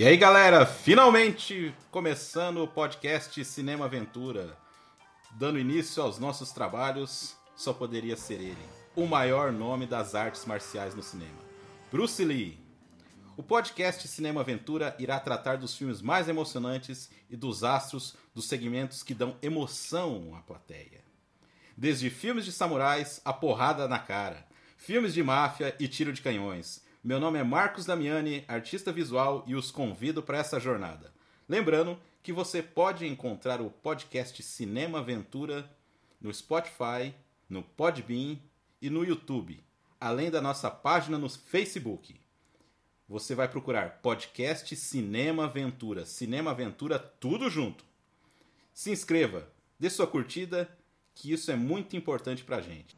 E aí, galera, finalmente começando o podcast Cinema Aventura. Dando início aos nossos trabalhos, só poderia ser ele, o maior nome das artes marciais no cinema, Bruce Lee. O podcast Cinema Aventura irá tratar dos filmes mais emocionantes e dos astros dos segmentos que dão emoção à plateia. Desde filmes de samurais a porrada na cara, filmes de máfia e tiro de canhões, meu nome é Marcos Damiani, artista visual, e os convido para essa jornada. Lembrando que você pode encontrar o podcast Cinema Aventura no Spotify, no Podbean e no YouTube, além da nossa página no Facebook. Você vai procurar podcast Cinema Aventura, Cinema Aventura tudo junto. Se inscreva, dê sua curtida, que isso é muito importante para a gente.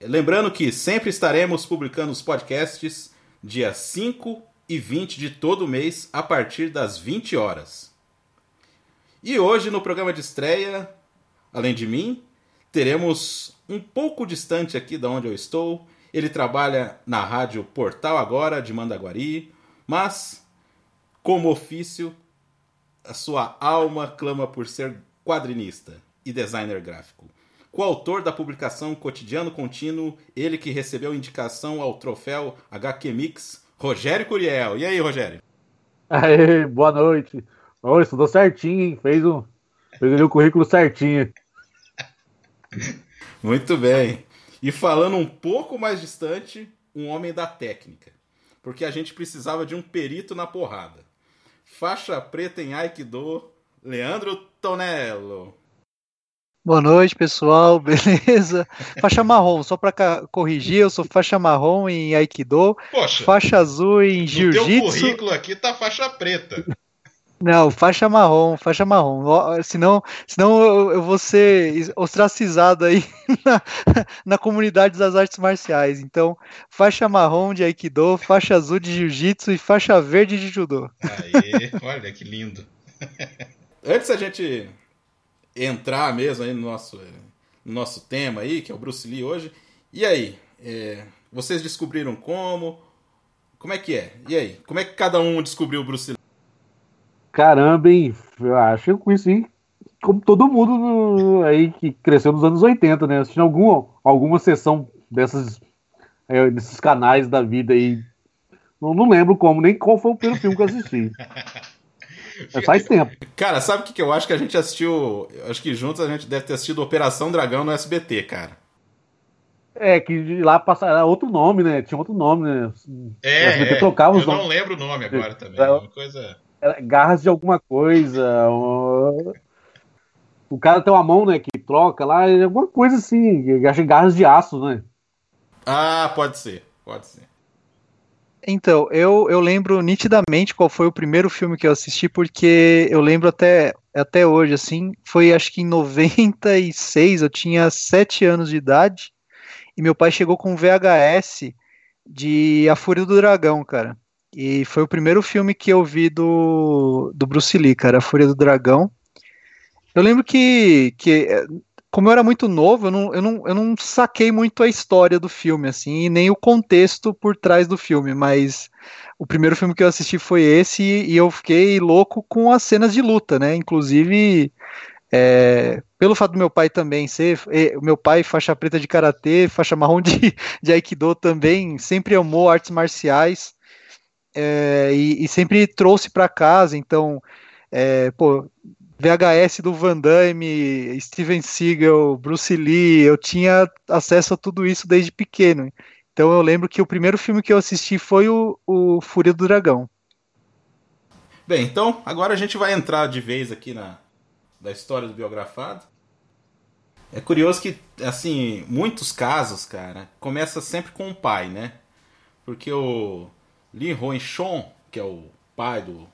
Lembrando que sempre estaremos publicando os podcasts dia 5 e 20 de todo mês, a partir das 20 horas. E hoje, no programa de estreia, além de mim, teremos um pouco distante aqui da onde eu estou. Ele trabalha na rádio Portal Agora, de Mandaguari, mas, como ofício, a sua alma clama por ser quadrinista e designer gráfico. Coautor da publicação Cotidiano Contínuo, ele que recebeu indicação ao troféu HQ Mix, Rogério Curiel. E aí, Rogério? Aê, boa noite. Oh, estudou certinho, hein? Fez, um, fez o currículo certinho. Muito bem. E falando um pouco mais distante, um homem da técnica. Porque a gente precisava de um perito na porrada. Faixa preta em Aikido, Leandro Tonello. Boa noite, pessoal, beleza? Faixa marrom, só para corrigir, eu sou faixa marrom em Aikido, Poxa, faixa azul em Jiu-Jitsu. No currículo aqui tá faixa preta. Não, faixa marrom, faixa marrom. Senão, senão eu, eu vou ser ostracizado aí na, na comunidade das artes marciais. Então, faixa marrom de Aikido, faixa azul de Jiu-Jitsu e faixa verde de Judô. Aí, olha que lindo. Antes a gente entrar mesmo aí no nosso, no nosso tema aí, que é o Bruce Lee hoje. E aí, é, vocês descobriram como? Como é que é? E aí, como é que cada um descobriu o Bruce Lee? Caramba, hein? Eu acho que eu conheci como todo mundo aí que cresceu nos anos 80, né? Assistindo alguma, alguma sessão dessas, é, desses canais da vida aí. Não, não lembro como, nem qual foi o primeiro filme que eu assisti. É, faz tempo. Cara, sabe o que, que eu acho que a gente assistiu? Acho que juntos a gente deve ter assistido Operação Dragão no SBT, cara. É, que lá passava outro nome, né? Tinha outro nome, né? É, o SBT é. trocava os eu nomes. não lembro o nome agora também. É, uma coisa... garras de alguma coisa. O cara tem uma mão, né, que troca lá, alguma coisa assim. Acho garras de aço, né? Ah, pode ser, pode ser. Então, eu, eu lembro nitidamente qual foi o primeiro filme que eu assisti, porque eu lembro até, até hoje, assim, foi acho que em 96, eu tinha 7 anos de idade, e meu pai chegou com um VHS de A Fúria do Dragão, cara. E foi o primeiro filme que eu vi do, do Bruce Lee, cara, A Fúria do Dragão. Eu lembro que, que como eu era muito novo, eu não, eu, não, eu não saquei muito a história do filme, assim, e nem o contexto por trás do filme, mas o primeiro filme que eu assisti foi esse e eu fiquei louco com as cenas de luta, né? Inclusive, é, pelo fato do meu pai também ser, meu pai faixa preta de karatê, faixa marrom de, de aikido também, sempre amou artes marciais é, e, e, sempre trouxe para casa, então, é, pô, VHS do Van Damme, Steven Seagal, Bruce Lee, eu tinha acesso a tudo isso desde pequeno. Então eu lembro que o primeiro filme que eu assisti foi o, o Fúria do Dragão. Bem, então agora a gente vai entrar de vez aqui na da história do biografado. É curioso que, assim, muitos casos, cara, começa sempre com o pai, né? Porque o Lee Roen Chon, que é o pai do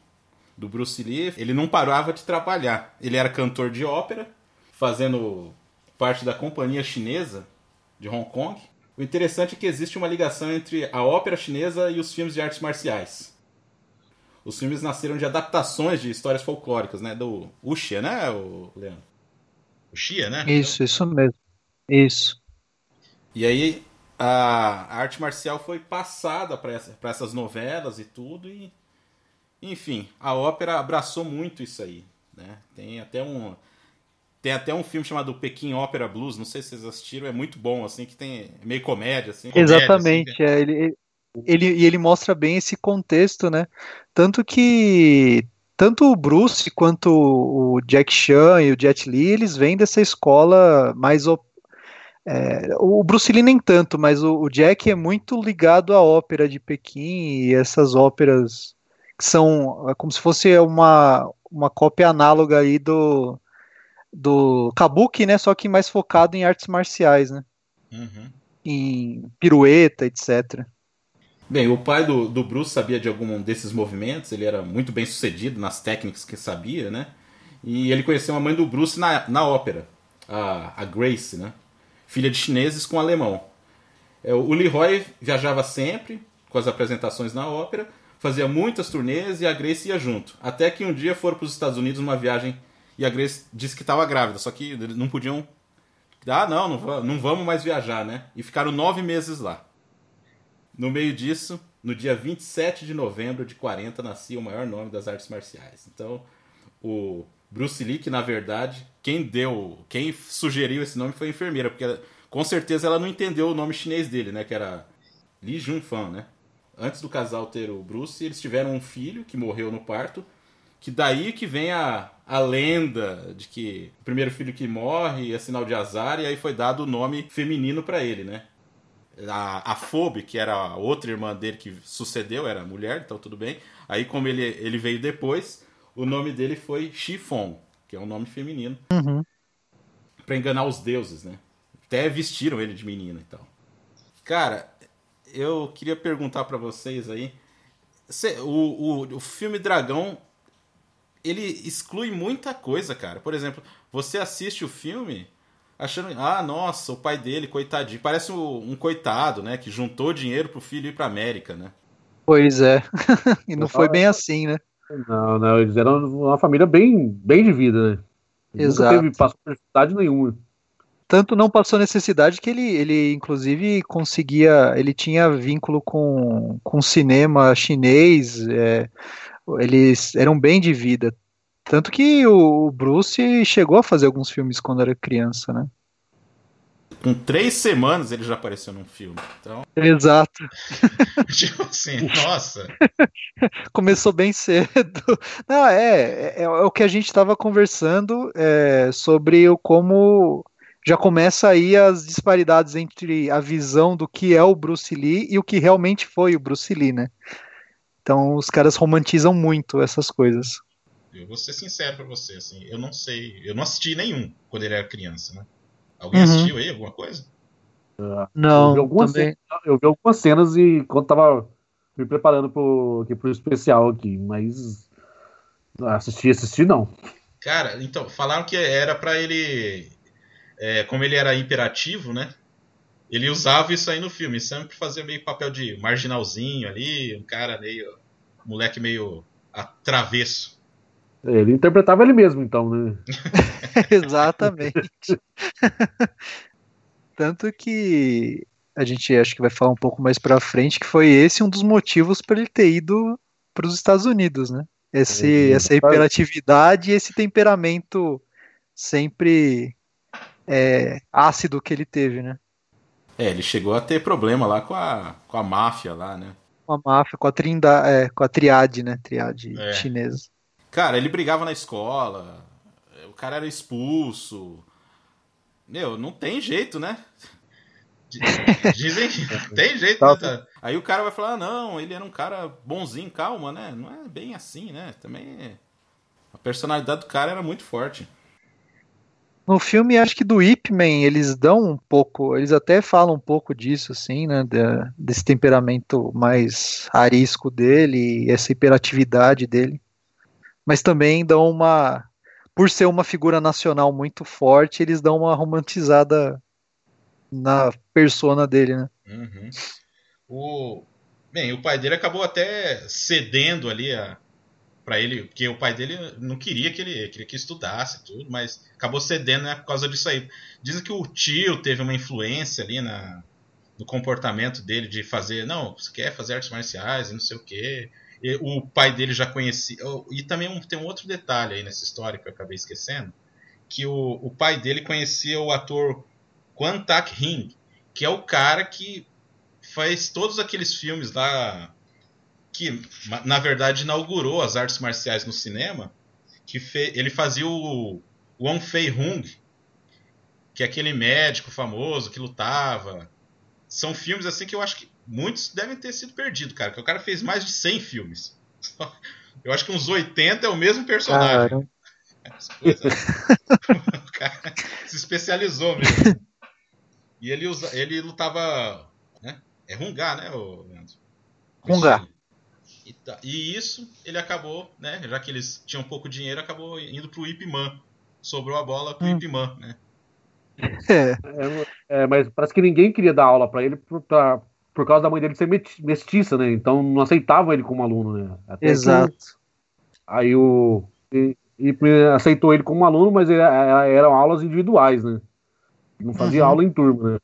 do Bruce Lee, ele não parava de trabalhar. Ele era cantor de ópera, fazendo parte da companhia chinesa de Hong Kong. O interessante é que existe uma ligação entre a ópera chinesa e os filmes de artes marciais. Os filmes nasceram de adaptações de histórias folclóricas, né? Do Uxia, né, o Leandro? Uxia, né? Isso, isso mesmo. Isso. E aí a arte marcial foi passada para essa, essas novelas e tudo, e Enfim, a ópera abraçou muito isso aí. Né? Tem até um. Tem até um filme chamado Pequim Opera Blues, não sei se vocês assistiram, é muito bom, assim, que tem é meio comédia, assim. Exatamente, comédia, assim, é, ele, ele, e ele mostra bem esse contexto, né? Tanto que tanto o Bruce quanto o Jack Chan e o Jet Li, eles vêm dessa escola mais é, o Bruce Lee nem tanto, mas o, o, Jack é muito ligado à ópera de Pequim e essas óperas que são é como se fosse uma, uma cópia análoga aí do, do Kabuki, né? Só que mais focado em artes marciais, né? Uhum. Em pirueta, etc. Bem, o pai do, do Bruce sabia de algum desses movimentos, ele era muito bem sucedido nas técnicas que sabia, né? E ele conheceu a mãe do Bruce na, na ópera, a, a Grace, né? Filha de chineses com alemão. É, o Leroy viajava sempre com as apresentações na ópera, fazia muitas turnês e a Grace ia junto. Até que um dia foram para os Estados Unidos numa viagem e a Grace disse que estava grávida, só que não podiam. Ah, não, não, não vamos mais viajar, né? E ficaram nove meses lá. No meio disso, no dia 27 de novembro de 40, nascia o maior nome das artes marciais. Então, o Bruce Lee, que na verdade, quem deu, quem sugeriu esse nome foi a enfermeira, porque com certeza ela não entendeu o nome chinês dele, né? Que era Li Junfan, né? Antes do casal ter o Bruce, eles tiveram um filho que morreu no parto. Que daí que vem a, a lenda de que o primeiro filho que morre é sinal de azar, e aí foi dado o nome feminino para ele, né? A, a Phoebe, que era a outra irmã dele que sucedeu, era mulher, então tudo bem. Aí, como ele, ele veio depois, o nome dele foi Chifon, que é um nome feminino. Uhum. para enganar os deuses, né? Até vestiram ele de menina e tal. Cara, eu queria perguntar para vocês aí. O, o, o filme Dragão ele exclui muita coisa, cara. Por exemplo, você assiste o filme achando, ah, nossa, o pai dele, coitadinho, parece um, um coitado, né, que juntou dinheiro pro filho ir pra América, né? Pois é. e não foi bem assim, né? Não, não, eles eram uma família bem, bem de vida, né? Exato. Nunca teve passou necessidade nenhuma tanto não passou necessidade que ele, ele inclusive conseguia, ele tinha vínculo com, com cinema chinês, é, eles eram bem de vida. Tanto que o Bruce chegou a fazer alguns filmes quando era criança, né? Com três semanas ele já apareceu num filme. Então... Exato. tipo assim, nossa. Começou bem cedo. Não, é, é, é o que a gente estava conversando é, sobre o como já começa aí as disparidades entre a visão do que é o Bruce Lee e o que realmente foi o Bruce Lee, né? Então os caras romantizam muito essas coisas. Eu vou ser sincero para você, assim, eu não sei, eu não assisti nenhum quando ele era criança, né? Alguém uhum. assistiu aí alguma coisa? Uh, não, eu vi, algumas também... cenas, eu vi algumas cenas e quando tava me preparando pro, aqui, pro especial aqui, mas assistir, assistir não. Cara, então, falaram que era para ele é, como ele era hiperativo, né? Ele usava isso aí no filme, sempre fazia meio papel de marginalzinho ali, um cara meio. Um moleque meio travesso. Ele interpretava ele mesmo, então, né? Exatamente. Tanto que a gente acho que vai falar um pouco mais pra frente que foi esse um dos motivos para ele ter ido para os Estados Unidos, né? Esse, é, essa hiperatividade e esse temperamento sempre é, ácido que ele teve, né? É, ele chegou a ter problema lá com a, com a máfia lá, né? Com a máfia, com a, trinda, é, com a triade, né? Triade é. chinesa. Cara, ele brigava na escola, o cara era expulso. Meu, não tem jeito, né? Dizem que tem jeito, né? Aí o cara vai falar, ah, não, ele era um cara bonzinho, calma, né? Não é bem assim, né? Também a personalidade do cara era muito forte. No filme, acho que do Ip Man, eles dão um pouco, eles até falam um pouco disso, assim, né? De, desse temperamento mais arisco dele, essa hiperatividade dele. Mas também dão uma. Por ser uma figura nacional muito forte, eles dão uma romantizada na persona dele, né? Uhum. O, bem, o pai dele acabou até cedendo ali a, para ele, porque o pai dele não queria que ele queria que estudasse tudo, mas acabou cedendo né, por causa disso aí. Dizem que o tio teve uma influência ali na, no comportamento dele de fazer, não, você quer fazer artes marciais e não sei o quê. o pai dele já conhecia. E também um, tem um outro detalhe aí nessa história que eu acabei esquecendo: que o, o pai dele conhecia o ator Quan Tak Ring, que é o cara que faz todos aqueles filmes lá. Que na verdade inaugurou as artes marciais no cinema. Que fe, ele fazia o Wong Fei Hung, que é aquele médico famoso que lutava. São filmes assim que eu acho que muitos devem ter sido perdidos, cara. Porque o cara fez mais de 100 filmes. Eu acho que uns 80 é o mesmo personagem. o cara se especializou mesmo. E ele, usa, ele lutava. Né? É Rungar, né, Leandro? Rungar. E, tá, e, isso ele acabou, né? Já que eles tinham pouco dinheiro, acabou indo pro Ip Man. Sobrou a bola pro hum. Ip Man, né? É. é. É, mas parece que ninguém queria dar aula para ele pra, por causa da mãe dele ser mestiça, né? Então não aceitavam ele como aluno, né? Até Exato. Que, aí o. E, e, aceitou ele como aluno, mas ele, eram aulas individuais, né? Não fazia uhum. aula em turma, né?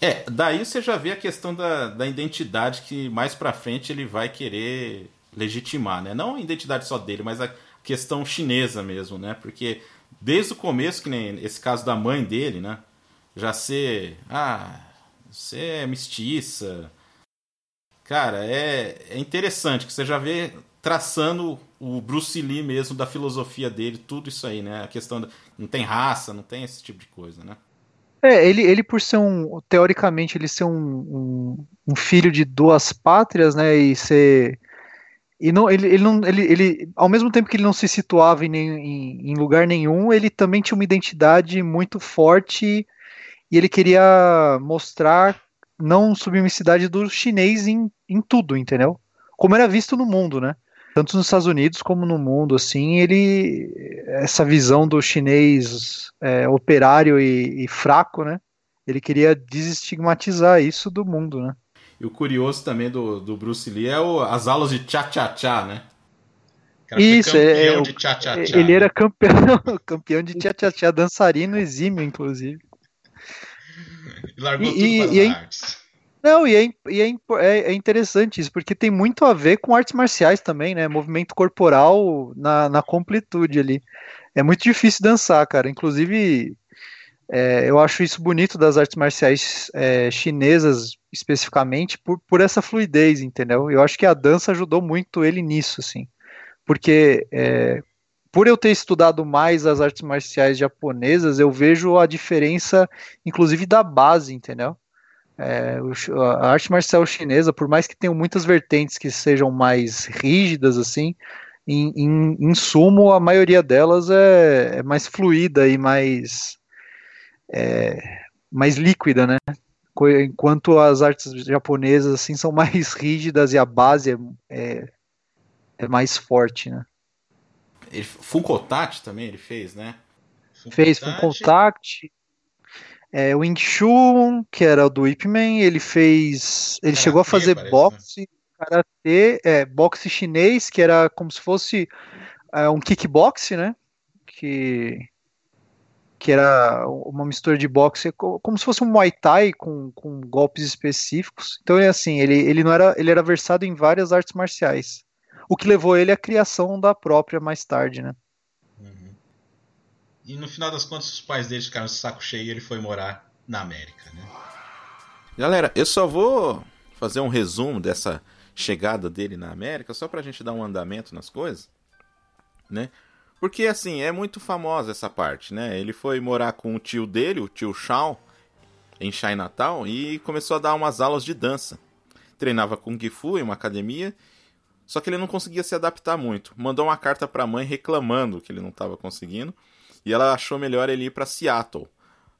É, daí você já vê a questão da, da identidade que mais pra frente ele vai querer legitimar, né? Não a identidade só dele, mas a questão chinesa mesmo, né? Porque desde o começo, que nem esse caso da mãe dele, né? Já ser. Ah, você é mestiça. Cara, é, é interessante que você já vê traçando o Bruce Lee mesmo da filosofia dele, tudo isso aí, né? A questão da, não tem raça, não tem esse tipo de coisa, né? É, ele, ele por ser um, teoricamente, ele ser um, um, um filho de duas pátrias, né, e ser e não, ele, ele não, ele, ele, ao mesmo tempo que ele não se situava em, em, em lugar nenhum, ele também tinha uma identidade muito forte e ele queria mostrar não submissividade do chinês em, em tudo, entendeu? Como era visto no mundo, né? Tanto nos Estados Unidos como no mundo, assim, ele essa visão do chinês é, operário e, e fraco, né? Ele queria desestigmatizar isso do mundo, né? E o curioso também do, do Bruce Lee é o, as aulas de tchá-tchá-tchá, né? Isso, é, é, tchá -tchá -tchá. ele era campeão, campeão de tchá-tchá-tchá, dançarino exímio, inclusive. E largou e, tudo e, e Não, e, é, e é, é, é, interessante isso, porque tem muito a ver com artes marciais também, né? Movimento corporal na, na completude ali. É muito difícil dançar, cara. Inclusive, é, eu acho isso bonito das artes marciais é, chinesas, especificamente, por, por essa fluidez, entendeu? Eu acho que a dança ajudou muito ele nisso, assim. Porque é, por eu ter estudado mais as artes marciais japonesas, eu vejo a diferença, inclusive, da base, entendeu? É, a arte marcial chinesa, por mais que tenham muitas vertentes que sejam mais rígidas, assim, em, em, em sumo, a maioria delas é, é mais fluida e mais, é, mais líquida, né? Enquanto as artes japonesas, assim, são mais rígidas e a base é, é, é mais forte, né? Ele, Full Contact também ele fez, né? Full fez Full Contact. É, Wing Chun, que era o do Ip Man, ele fez. Ele chegou a fazer parece, boxe, né? karatê, é, boxe chinês, que era como se fosse é, um kickbox, né? Que, que era uma mistura de boxe, como se fosse um Muay Thai com, com golpes específicos. Então é assim, ele, ele não era, ele era versado em várias artes marciais o que levou ele à criação da própria mais tarde, né? E no final das contas, os pais dele ficaram saco cheio e ele foi morar na América, né? Galera, eu só vou fazer um resumo dessa chegada dele na América, só pra gente dar um andamento nas coisas, né? Porque assim, é muito famosa essa parte, né? Ele foi morar com o tio dele, o tio Shawn, em Chinatown e começou a dar umas aulas de dança. Treinava Kung Fu em uma academia só que ele não conseguia se adaptar muito. Mandou uma carta para a mãe reclamando que ele não estava conseguindo. E ela achou melhor ele ir para Seattle.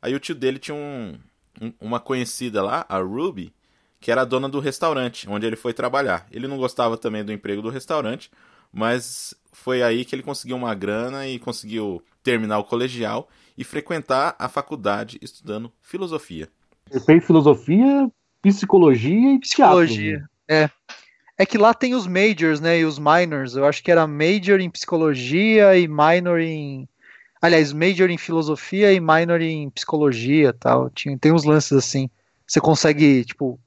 Aí o tio dele tinha um, um, uma conhecida lá, a Ruby, que era a dona do restaurante onde ele foi trabalhar. Ele não gostava também do emprego do restaurante, mas foi aí que ele conseguiu uma grana e conseguiu terminar o colegial e frequentar a faculdade estudando filosofia. Ele fez filosofia, psicologia e psicologia. É. É que lá tem os majors, né, e os minors. Eu acho que era major em psicologia e minor em aliás, major em filosofia e minor em psicologia, tal. Tinha, tem uns lances assim. Você consegue, tipo,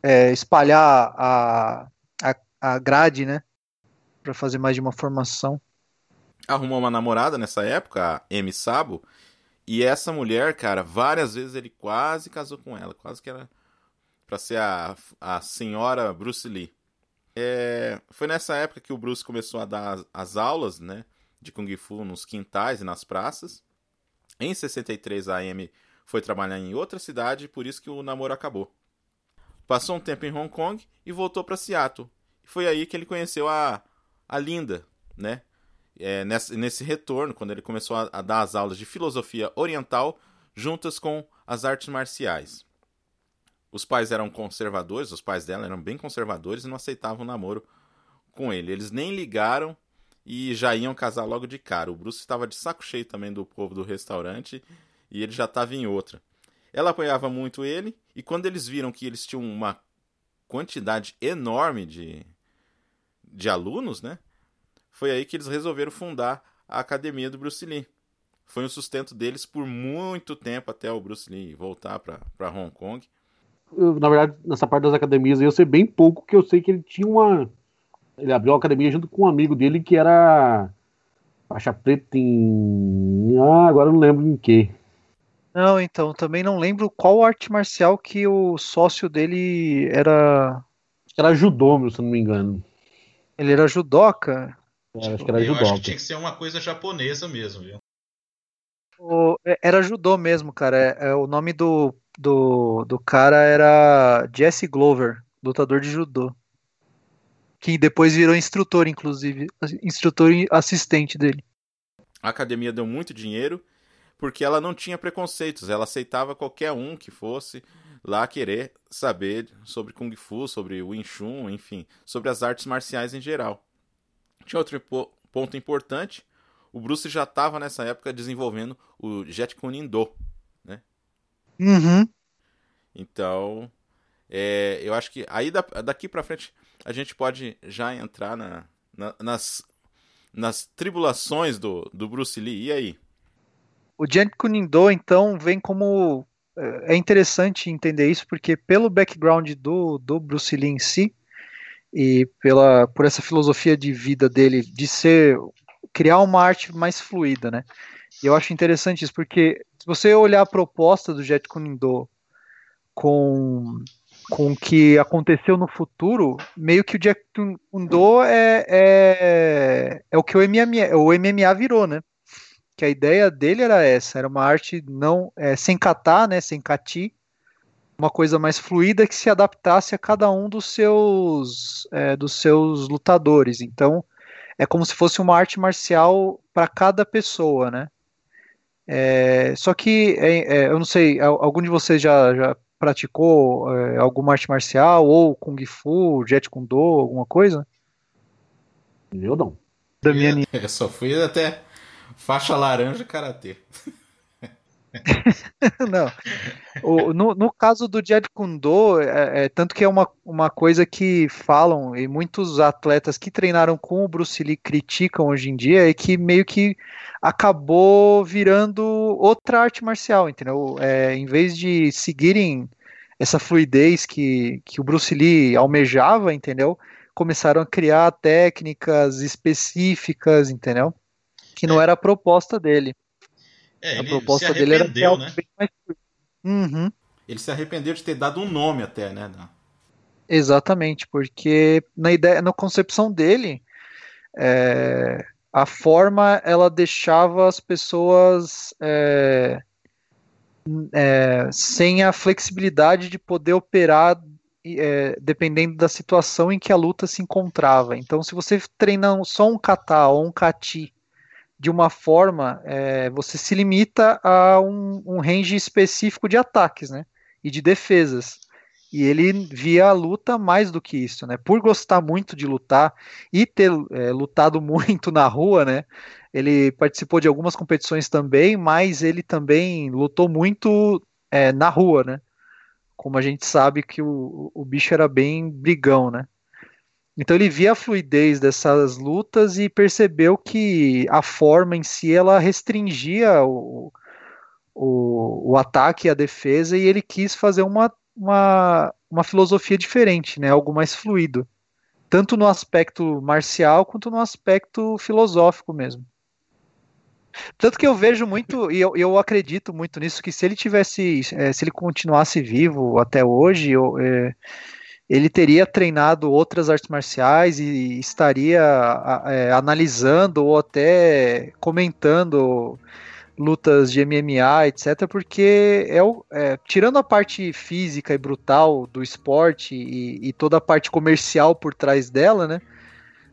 é, espalhar a, a, a grade, né? Pra fazer mais de uma formação. Arrumou uma namorada nessa época, a Amy Sabo, e essa mulher, cara, várias vezes ele quase casou com ela, quase que era pra ser a, a senhora Bruce Lee. É, foi nessa época que o Bruce começou a dar as, as aulas, né, de Kung Fu nos quintais e nas praças. Em 63, a Amy foi trabalhar em outra cidade, por isso que o namoro acabou. Passou um tempo em Hong Kong e voltou para Seattle. Foi aí que ele conheceu a, a Linda, né? É, nesse, nesse retorno, quando ele começou a, a dar as aulas de filosofia oriental juntas com as artes marciais. Os pais eram conservadores, os pais dela eram bem conservadores e não aceitavam o namoro com ele. Eles nem ligaram e já iam casar logo de cara. O Bruce estava de saco cheio também do povo do restaurante e ele já estava em outra. Ela apoiava muito ele, e quando eles viram que eles tinham uma quantidade enorme de, de alunos, né? Foi aí que eles resolveram fundar a academia do Bruce Lee. Foi o sustento deles por muito tempo até o Bruce Lee voltar para Hong Kong. Eu, na verdade, nessa parte das academias eu sei bem pouco, que eu sei que ele tinha uma. Ele abriu uma academia junto com um amigo dele que era faixa preta em. Ah, agora eu não lembro em que. Não, então, também não lembro qual arte marcial que o sócio dele era. Era judô, se não me engano. Ele era judoca? É, acho que era Eu judoca. acho que tinha que ser uma coisa japonesa mesmo, viu? O- é- era judô mesmo, cara. É, é, o nome do, do, do cara era Jesse Glover, lutador de judô. Que depois virou instrutor, inclusive. Instrutor e assistente dele. A academia deu muito dinheiro porque ela não tinha preconceitos, ela aceitava qualquer um que fosse lá querer saber sobre Kung Fu, sobre Wing Chun, enfim, sobre as artes marciais em geral. Tinha outro ponto importante, o Bruce já estava nessa época desenvolvendo o Jet Kune Do, Uhum. Então, é, eu acho que aí da- daqui pra frente a gente pode já entrar na- na- nas, nas tribulações do, do Bruce Lee. E aí? O Jeet Kune Do, então, vem como. É é interessante entender isso, porque pelo background do, do Bruce Lee em si, e pela, por essa filosofia de vida dele de ser. criar uma arte mais fluida, né? E eu acho interessante isso, porque se você olhar a proposta do Jeet Kune Do com, com o que aconteceu no futuro, meio que o Jeet Kune Do é, é, é o que o MMA, o MMA virou, né? que a ideia dele era essa, era uma arte não é, sem catar, né, sem cati, uma coisa mais fluida que se adaptasse a cada um dos seus é, dos seus lutadores. Então é como se fosse uma arte marcial para cada pessoa, né? É, só que é, é, eu não sei, al- algum de vocês já, já praticou é, alguma arte marcial ou kung fu, jet kune do, alguma coisa? Eu não. Da minha Eu só fui até faixa laranja karatê. Não. O- no, no caso do Jeet Kune Do, é, é, tanto que é uma, uma coisa que falam, e muitos atletas que treinaram com o Bruce Lee criticam hoje em dia, é que meio que acabou virando outra arte marcial, entendeu? É, em vez de seguirem essa fluidez que, que o Bruce Lee almejava, entendeu? Começaram a criar técnicas específicas, entendeu? Que não É. era a proposta dele. É, A proposta se dele era né? bem mais. Uhum. Ele se arrependeu de ter dado um nome até, né? Exatamente, porque na ideia, na concepção dele, é, a forma ela deixava as pessoas é, é, sem a flexibilidade de poder operar é, dependendo da situação em que a luta se encontrava. Então, se você treina só um kata ou um kati de uma forma, é, você se limita a um, um range específico de ataques, né? E de defesas. E ele via a luta mais do que isso, né? Por gostar muito de lutar e ter é, lutado muito na rua, né? Ele participou de algumas competições também, mas ele também lutou muito é, na rua, né? Como a gente sabe que o, o bicho era bem brigão, né? Então ele via a fluidez dessas lutas e percebeu que a forma em si ela restringia o, o, o ataque e a defesa e ele quis fazer uma, uma, uma filosofia diferente, né? Algo mais fluido. tanto no aspecto marcial quanto no aspecto filosófico mesmo. Tanto que eu vejo muito, e eu, eu acredito muito nisso, que se ele tivesse, é, se ele continuasse vivo até hoje, eu, é, ele teria treinado outras artes marciais e estaria é, analisando ou até comentando lutas de MMA, etc., porque é, é, tirando a parte física e brutal do esporte e, e, toda a parte comercial por trás dela, né?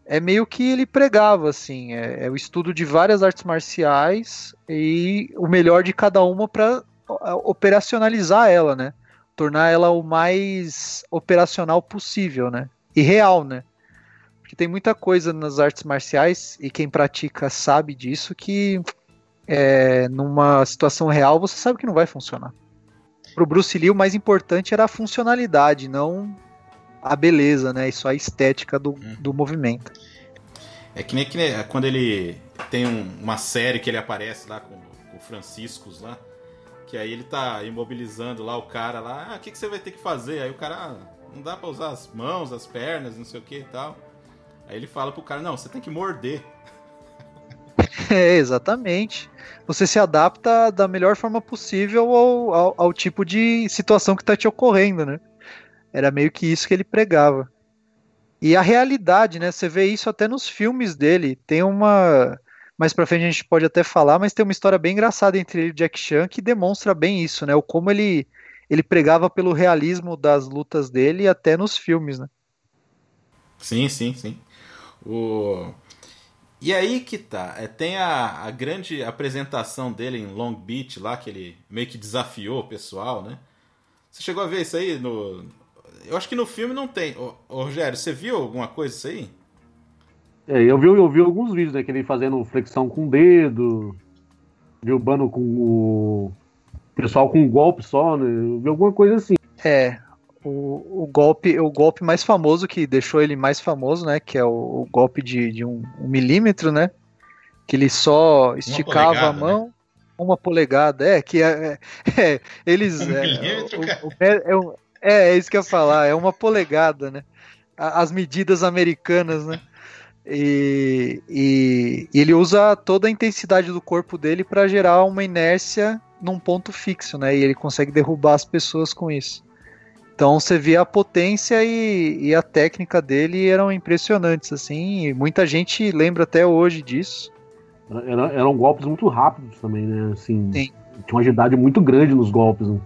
É meio que ele pregava, assim, é, é o estudo de várias artes marciais e o melhor de cada uma para operacionalizar ela, né? Tornar ela o mais operacional possível, né? E real, né? Porque tem muita coisa nas artes marciais, e quem pratica sabe disso, que é, numa situação real, você sabe que não vai funcionar. Pro Bruce Lee, o mais importante era a funcionalidade, não a beleza, né? E só a estética do, hum. do movimento. É que nem, que nem quando ele tem um, uma série que ele aparece lá com, com o Franciscos lá, que aí ele tá imobilizando lá o cara lá, ah, o que, que você vai ter que fazer? Aí o cara, ah, não dá pra usar as mãos, as pernas, não sei o que e tal. Aí ele fala pro cara, não, você tem que morder. É, exatamente. Você se adapta da melhor forma possível ao, ao, ao tipo de situação que está te ocorrendo, né? Era meio que isso que ele pregava. E a realidade, né? Você vê isso até nos filmes dele. Tem uma. Mais pra frente a gente pode até falar, mas tem uma história bem engraçada entre ele e Jack Chan que demonstra bem isso, né? O como ele, ele pregava pelo realismo das lutas dele até nos filmes, né? Sim, sim, sim. O... E aí que tá. É, tem a, a grande apresentação dele em Long Beach lá, que ele meio que desafiou o pessoal, né? Você chegou a ver isso aí no. Eu acho que no filme não tem. Ô, ô Rogério, você viu alguma coisa disso aí? É, eu vi, eu vi alguns vídeos, né? Que ele fazendo flexão com o dedo, derrubando com o pessoal com um golpe só, né? Eu vi alguma coisa assim. É, o, o, golpe o golpe mais famoso que deixou ele mais famoso, né? Que é o, o golpe de, de um, um, milímetro, né? Que ele só esticava polegada, a mão. Né? Uma polegada, é, que é, é, eles. Um é, milímetro, o, cara. É, é, é, isso que eu ia falar, é uma polegada, né? As medidas americanas, né? E, e, e, ele usa toda a intensidade do corpo dele para gerar uma inércia num ponto fixo, né? E ele consegue derrubar as pessoas com isso. Então você vê a potência e, e, a técnica dele eram impressionantes, assim, e muita gente lembra até hoje disso. Era, eram golpes muito rápidos também, né? Assim, Sim. Tinha uma agilidade muito grande nos golpes. Né?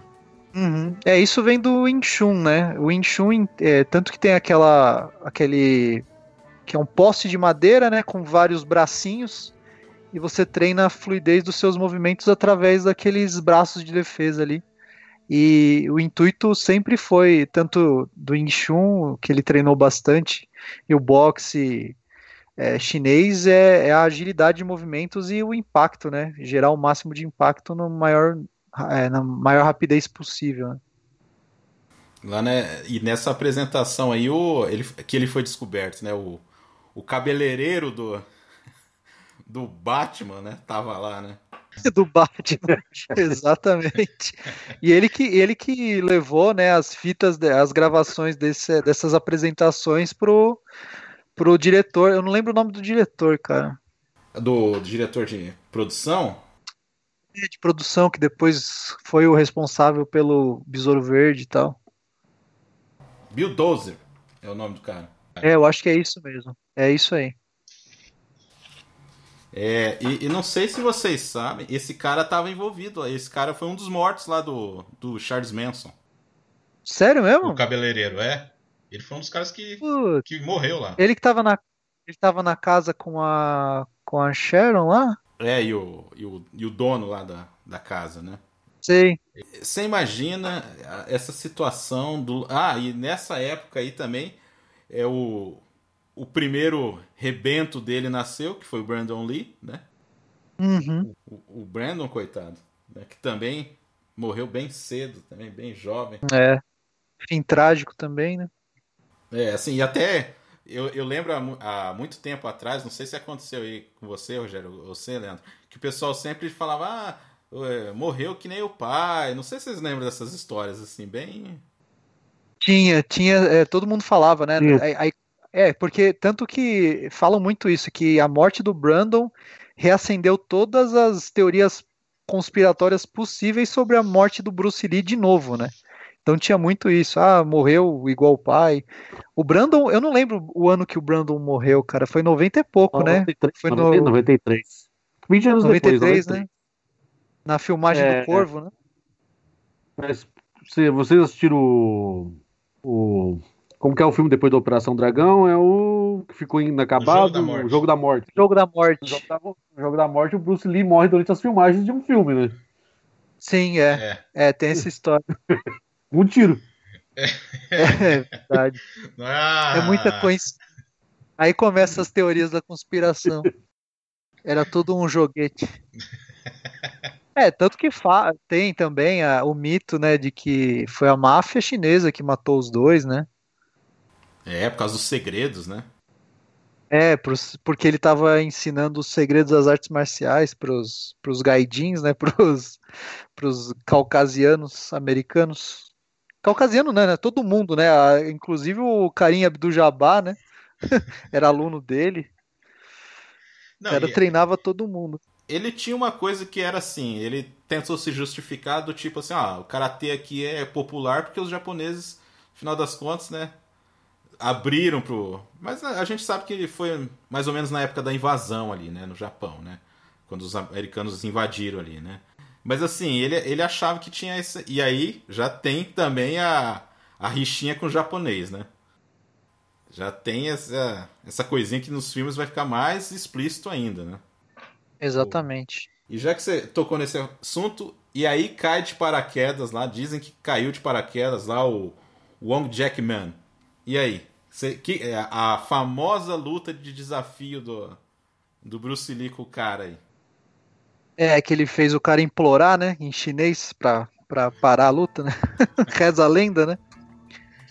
Uhum. É, isso vem do Wing Chun, né? O Wing Chun, é, tanto que tem aquela, aquele, que é um poste de madeira, né, com vários bracinhos, e você treina a fluidez dos seus movimentos através daqueles braços de defesa ali. E o intuito sempre foi, tanto do Wing Chun, que ele treinou bastante, e o boxe é, chinês, é, é, a agilidade de movimentos e o impacto, né? Gerar o máximo de impacto no maior, é, na maior rapidez possível. Né? Lá, né? E nessa apresentação aí, o, ele, que ele foi descoberto, né? O, o cabeleireiro do, do Batman, né? Tava lá, né? do Batman, exatamente. E ele que, ele que levou né, as fitas, as gravações desse, dessas apresentações pro, pro diretor. Eu não lembro o nome do diretor, cara. Do, do diretor de produção? É, de produção, que depois foi o responsável pelo Besouro Verde e tal. Bill Dozer é o nome do cara. É, eu acho que é isso mesmo. É isso aí. É, e, e, não sei se vocês sabem, esse cara estava envolvido. Esse cara foi um dos mortos lá do, do Charles Manson. Sério mesmo? O cabeleireiro, é. Ele foi um dos caras que, que morreu lá. Ele que tava na, ele tava na casa com a, com a Sharon lá? É, e o, e o, e o dono lá da, da casa, né? Sim. Você imagina essa situação do. Ah, e nessa época aí também é o, o primeiro rebento dele nasceu, que foi o Brandon Lee, né? Uhum. O, o, Brandon, coitado, né? que também morreu bem cedo, também bem jovem. É. Fim trágico também, né? É, assim, e até eu, eu lembro há, há, muito tempo atrás, não sei se aconteceu aí com você, Rogério, ou você, Leandro, que o pessoal sempre falava, ah, morreu que nem o pai. Não sei se vocês lembram dessas histórias, assim, bem. Tinha, tinha, é, todo mundo falava, né? Aí, aí, É, porque tanto que falam muito isso, que a morte do Brandon reacendeu todas as teorias conspiratórias possíveis sobre a morte do Bruce Lee de novo, né? Então tinha muito isso. Ah, morreu igual o pai. O Brandon, eu não lembro o ano que o Brandon morreu, cara. Foi 90 e pouco, 93, né? Foi no 93. 20 anos 93, depois, 93. né? Na filmagem é, do Corvo, né? Mas se vocês assistiram o, o como que é o filme depois da Operação Dragão? É o que ficou inacabado, o Jogo da Morte. O Jogo da Morte. O Jogo da, o Jogo da Morte, o Bruce Lee morre durante as filmagens de um filme, né? Sim, é. É, é tem essa história. um tiro. É, verdade. Ah. É muita coincidência. Aí começam as teorias da conspiração. Era tudo um joguete. É, tanto que tem também a, o mito, né, de que foi a máfia chinesa que matou os dois, né? É, por causa dos segredos, né? É, porque ele estava ensinando os segredos das artes marciais pros, pros gaidins, né? Pros, pros caucasianos americanos. Caucasiano, né? Todo mundo, né? Inclusive o Karim Abdul-Jabbar, né? Era aluno dele. Não, Era, treinava todo mundo. Ele tinha uma coisa que era assim, ele tentou se justificar do tipo assim, ah, o karatê aqui é popular porque os japoneses, no final das contas, né, abriram pro. Mas a gente sabe que foi mais ou menos na época da invasão ali, né? No Japão, né? Quando os americanos invadiram ali, né? Mas assim, ele, ele achava que tinha esse. E aí já tem também a, a rixinha com o japonês, né? Já tem essa, essa coisinha que nos filmes vai ficar mais explícito ainda, né? Exatamente. E já que você tocou nesse assunto, e aí cai de paraquedas lá, dizem que caiu de paraquedas lá o Wong Jackman. E aí? Cê, que, é, a famosa luta de desafio do, do Bruce Lee com o cara aí. É, que ele fez o cara implorar, né, em chinês pra, pra parar a luta, né? Reza a lenda, né?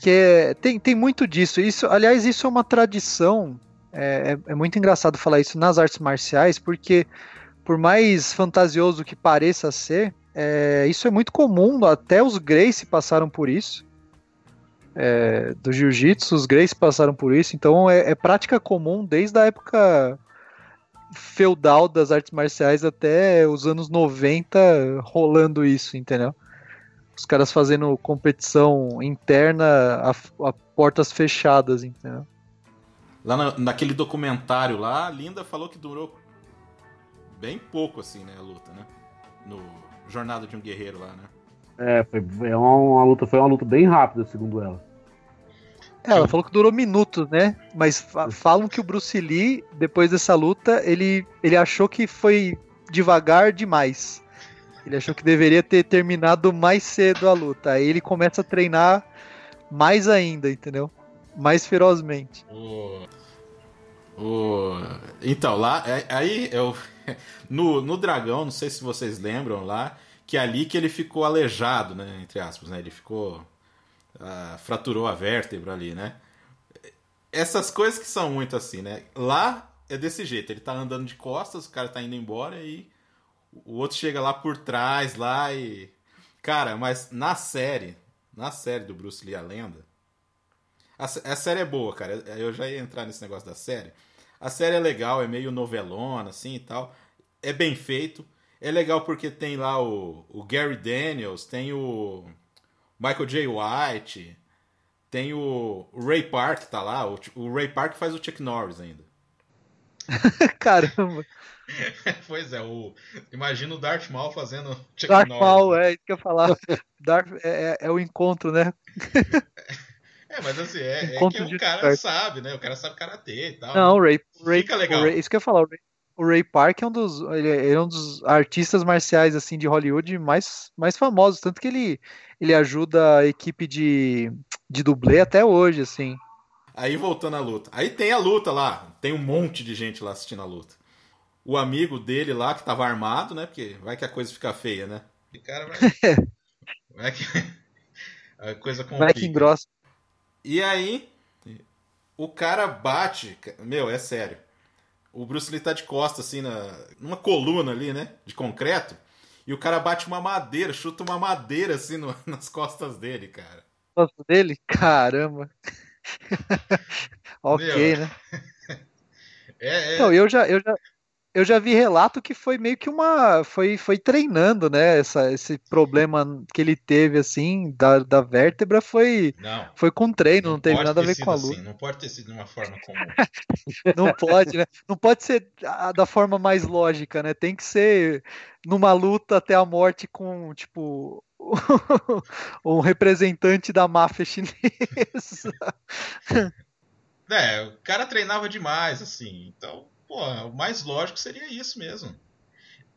Que é, tem, tem muito disso. Isso, aliás, isso é uma tradição. É, é, é muito engraçado falar isso nas artes marciais, porque por mais fantasioso que pareça ser, é, isso é muito comum. Até os Grace passaram por isso é, do jiu-jitsu, os Greys passaram por isso, então é, é, prática comum desde a época feudal das artes marciais até os anos 90 rolando isso, entendeu? Os caras fazendo competição interna a, a portas fechadas, entendeu? Lá na, naquele documentário lá, a Linda falou que durou bem pouco, assim, né, a luta, né? No Jornada de um Guerreiro lá, né? É, foi é uma, uma, luta, foi uma luta bem rápida, segundo ela. É, ela falou que durou minutos, né? Mas fa falam que o Bruce Lee, depois dessa luta, ele, ele achou que foi devagar demais. Ele achou que deveria ter terminado mais cedo a luta. Aí ele começa a treinar mais ainda, entendeu? Mais ferozmente. O... O... Então, lá, é, aí eu. No, no Dragão, não sei se vocês lembram lá, que é ali que ele ficou aleijado, né? Entre aspas, né? Ele ficou uh, fraturou a vértebra ali, né? Essas coisas que são muito assim, né? Lá é desse jeito, ele tá andando de costas, o cara tá indo embora e o outro chega lá por trás lá e cara, mas na série, na série do Bruce Lee a lenda, a, a série é boa, cara. Eu já ia entrar nesse negócio da série. A série é legal, é meio novelona assim e tal. É bem feito. É legal porque tem lá o, o Gary Daniels, tem o Michael J. White, tem o, o Ray Park, tá lá. O, o, Ray Park faz o Chuck Norris ainda. Caramba. pois é, o, imagina o Darth Maul fazendo Chuck Darth Norris. Maul, é isso que eu ia falar. Darth, é, é, é, o encontro, né? É, mas assim, é, é que o cara sabe, né? O cara sabe karatê e tal. Não, o Ray, Ray, Fica legal. Ray, isso que eu ia falar, o Ray, o Ray Park é um dos, ele é um dos artistas marciais assim de Hollywood mais, mais famosos, tanto que ele, ele ajuda a equipe de, de dublê até hoje, assim. Aí voltando à luta. Aí tem a luta lá, tem um monte de gente lá assistindo a luta. O amigo dele lá que tava armado, né? Porque vai que a coisa fica feia, né? O cara vai. vai que a coisa complica. Vai que engrossa. E aí o cara bate, meu, é sério o Bruce Lee tá de costas, assim, na, numa coluna ali, né? De concreto. E o cara bate uma madeira, chuta uma madeira, assim, no, nas costas dele, cara. Costas dele? Caramba. Ok, Meu. né? é, é... Então, eu já, eu já, eu já vi relato que foi meio que uma. Foi, foi treinando, né? Essa, esse problema que ele teve, assim, da, da vértebra foi, não, foi com treino, não, não teve nada a ver com a luta. Assim, não pode ter sido de uma forma comum. não pode, né? Não pode ser da forma mais lógica, né? Tem que ser numa luta até a morte com, tipo. um representante da máfia chinesa. É, o cara treinava demais, assim, então pô, o mais lógico seria isso mesmo.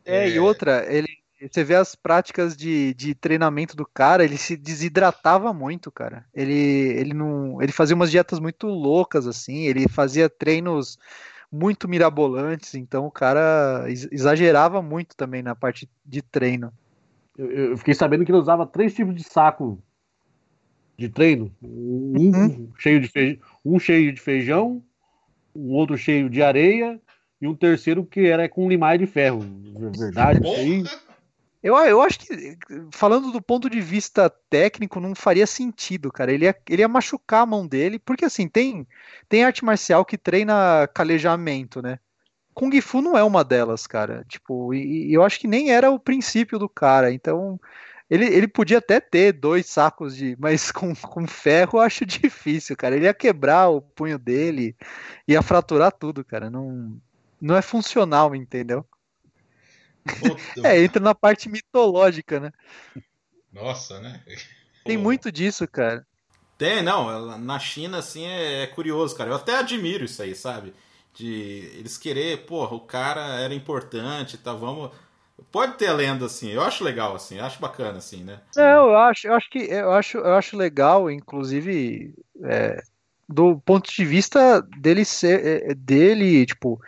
É, é... e outra, ele, você vê as práticas de, de treinamento do cara, ele se desidratava muito, cara. Ele, ele não, ele fazia umas dietas muito loucas assim, ele fazia treinos muito mirabolantes, então o cara exagerava muito também na parte de treino. Eu, eu fiquei sabendo que ele usava três tipos de saco de treino, um, uhum. cheio de feijão, um cheio de feijão, um outro cheio de areia e um terceiro que era com limar de ferro. Verdade, aí. Eu, eu acho que, falando do ponto de vista técnico, não faria sentido, cara. Ele ia, ele ia machucar a mão dele, porque assim, tem, tem arte marcial que treina calejamento, né? Kung Fu não é uma delas, cara. Tipo, e, e eu acho que nem era o princípio do cara. Então, ele, ele podia até ter dois sacos de. Mas com, com ferro eu acho difícil, cara. Ele ia quebrar o punho dele, ia fraturar tudo, cara. Não, não é funcional, entendeu? é, entra na parte mitológica, né? Nossa, né? Tem Pô. muito disso, cara. Tem, não. Na China, assim, é, é, curioso, cara. Eu até admiro isso aí, sabe? De eles querer, porra, o cara era importante, tá? Vamos Pode ter a lenda, assim. Eu acho legal, assim. Eu acho bacana, assim, né? Não, eu acho, eu acho que eu acho, eu acho legal, inclusive, é, do ponto de vista dele ser é, dele, tipo.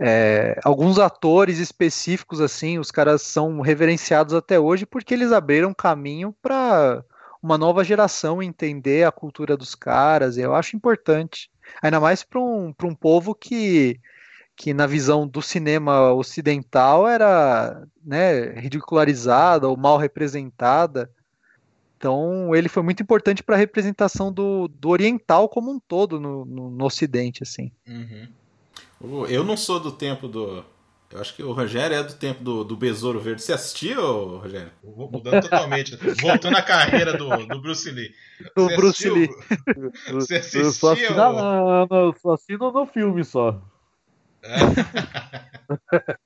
É, alguns atores específicos assim, os caras são reverenciados até hoje porque eles abriram caminho para uma nova geração entender a cultura dos caras. Eu acho importante, ainda mais para um, um povo que que na visão do cinema ocidental era né, ridicularizada ou mal representada. Então ele foi muito importante para a representação do, do oriental como um todo no, no, no Ocidente, assim. Uhum. Eu não sou do tempo do. Eu acho que o Rogério é do tempo do, do Besouro Verde. Você assistiu, Rogério? Mudando totalmente. Voltando à carreira do, do Bruce Lee. Do Você Bruce Lee. Você assistiu? Eu só assino, não, não, só assino no filme só. É,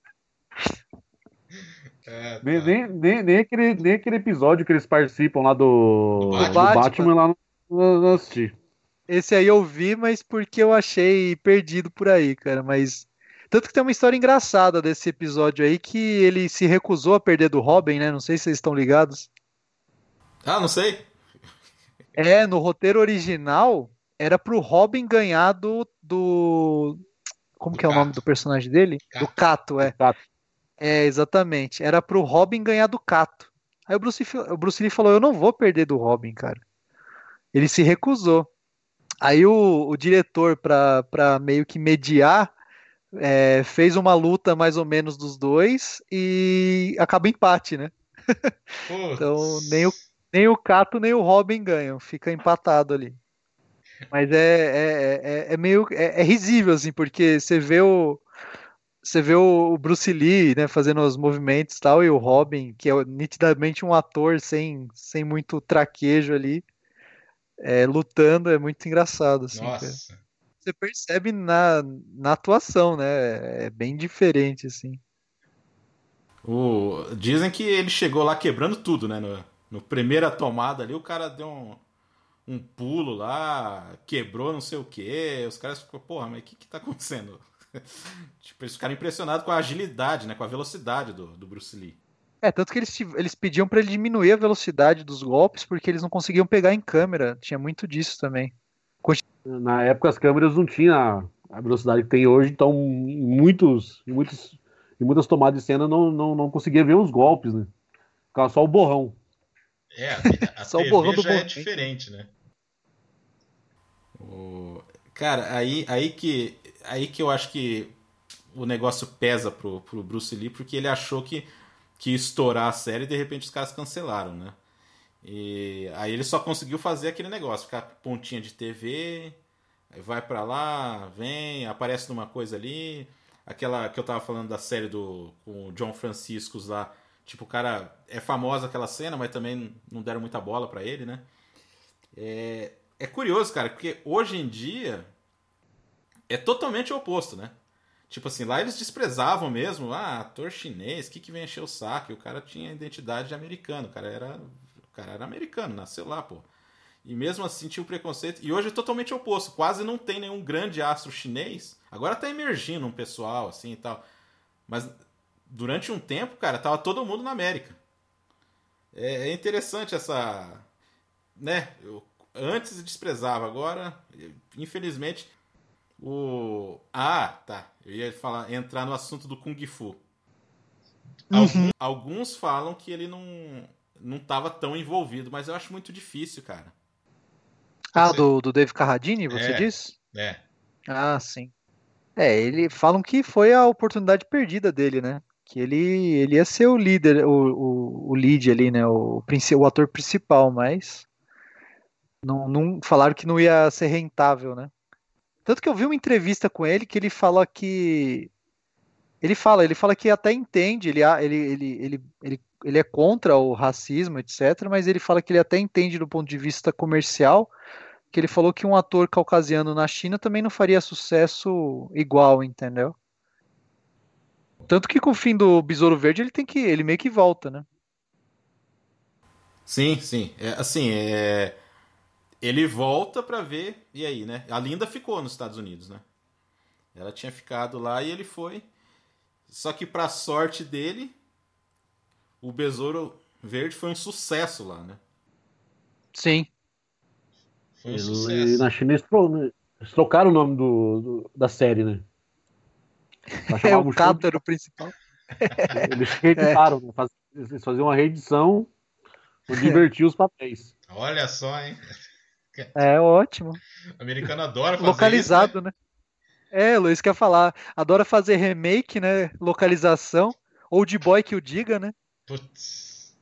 tá. nem, nem, nem, nem, aquele, nem aquele episódio que eles participam lá do, do Batman, do Batman lá não, não assisti. Esse aí eu vi, mas porque eu achei perdido por aí, cara. Mas. Tanto que tem uma história engraçada desse episódio aí que ele se recusou a perder do Robin, né? Não sei se vocês estão ligados. Ah, não sei. É, no roteiro original era pro Robin ganhar do, do, como do que é Cato. o nome do personagem dele? Cato. Do Cato, é. Cato. É, exatamente. Era pro Robin ganhar do Cato. Aí o Bruce, o Bruce Lee falou: Eu não vou perder do Robin, cara. Ele se recusou. Aí o, o diretor, pra, pra meio que mediar, é, fez uma luta mais ou menos dos dois e acaba empate, né? então nem o, nem o Cato nem o Robin ganham, fica empatado ali. Mas é, é, é, é meio. É, é, risível, assim, porque você vê o. Você vê o Bruce Lee, né, fazendo os movimentos e tal, e o Robin, que é nitidamente um ator sem, sem muito traquejo ali, é, lutando, é muito engraçado, assim. Nossa. Cara. Você percebe na, na atuação, né? É bem diferente, assim. O... Dizem que ele chegou lá quebrando tudo, né? No, no primeira tomada ali, o cara deu um um pulo lá, quebrou não sei o que. Os caras ficam, porra, mas o que, que tá acontecendo? tipo, eles ficaram impressionados com a agilidade, né? Com a velocidade do, do Bruce Lee. É, tanto que eles, eles pediam para ele diminuir a velocidade dos golpes porque eles não conseguiam pegar em câmera. Tinha muito disso também. Na época as câmeras não tinham a velocidade que tem hoje, então muitos, muitos, em muitas tomadas de cena não, não, não conseguia ver os golpes, né? Ficava só o borrão. É, a, a Só TV já é diferente, né? O... Cara, aí, aí, que, aí que eu acho que o negócio pesa pro, pro Bruce Lee, porque ele achou que, que ia estourar a série e de repente os caras cancelaram, né? E aí ele só conseguiu fazer aquele negócio, ficar pontinha de TV, Aí vai para lá, vem, aparece numa coisa ali. Aquela que eu tava falando da série do com o John Franciscos lá. Tipo, o cara é famosa aquela cena, mas também não deram muita bola para ele, né? É, é curioso, cara, porque hoje em dia é totalmente o oposto, né? Tipo assim, lá eles desprezavam mesmo, ah, ator chinês, que, que vem encher o saco? E o cara tinha identidade americana, o cara era, o cara era americano, nasceu lá, pô. E mesmo assim tinha o preconceito. E hoje é totalmente oposto. Quase não tem nenhum grande astro chinês. Agora tá emergindo um pessoal assim e tal. Mas durante um tempo, cara, tava todo mundo na América. É, é interessante essa. Né? Eu antes desprezava, agora, infelizmente. O. Ah, tá. Eu ia falar, entrar no assunto do Kung Fu. Uhum. Alguns falam que ele não não estava tão envolvido, mas eu acho muito difícil, cara. Ah, você... do, do Dave Carradine, você é, diz? É. Ah, sim. É, ele falam que foi a oportunidade perdida dele, né? Que ele, ele ia ser o líder, o, o, o lead ali, né? O, o ator principal, mas não, não falaram que não ia ser rentável, né? Tanto que eu vi uma entrevista com ele que ele fala que ele fala, ele fala que até entende, ele, ele, ele, ele, ele, ele é contra o racismo, etc., mas ele fala que ele até entende do ponto de vista comercial, que ele falou que um ator caucasiano na China também não faria sucesso igual, entendeu? Tanto que com o fim do Besouro Verde ele tem que ele meio que volta, né? Sim, sim. É, assim, é... ele volta para ver e aí, né? A Linda ficou nos Estados Unidos, né? Ela tinha ficado lá e ele foi. Só que para sorte dele, o Besouro Verde foi um sucesso lá, né? Sim. Foi um sucesso. na China eles trocaram o nome do, do da série, né? É o Cato era o principal. Eles reeditaram, é. né? eles faziam uma reedição para divertir os papéis. Olha só, hein? É ótimo. O americano adora fazer Localizado, isso, né? né? É, Luiz quer falar. Adora fazer remake, né? Localização. Ou de boy que o diga, né? Putz.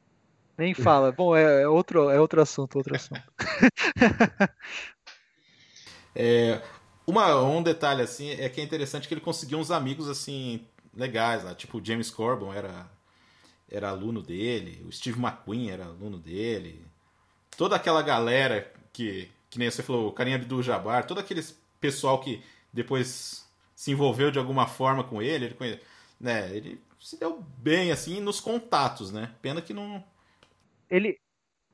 Nem fala. Bom, é, é, outro, é outro assunto, outro assunto. é, uma, um detalhe assim é que é interessante que ele conseguiu uns amigos assim legais lá, tipo o James Corbin era era aluno dele, o Steve McQueen era aluno dele, toda aquela galera que que nem você falou, o Karim Abdul-Jabbar, todo aquele pessoal que depois se envolveu de alguma forma com ele, ele, conhe... né, ele se deu bem assim nos contatos, né? Pena que não. Ele,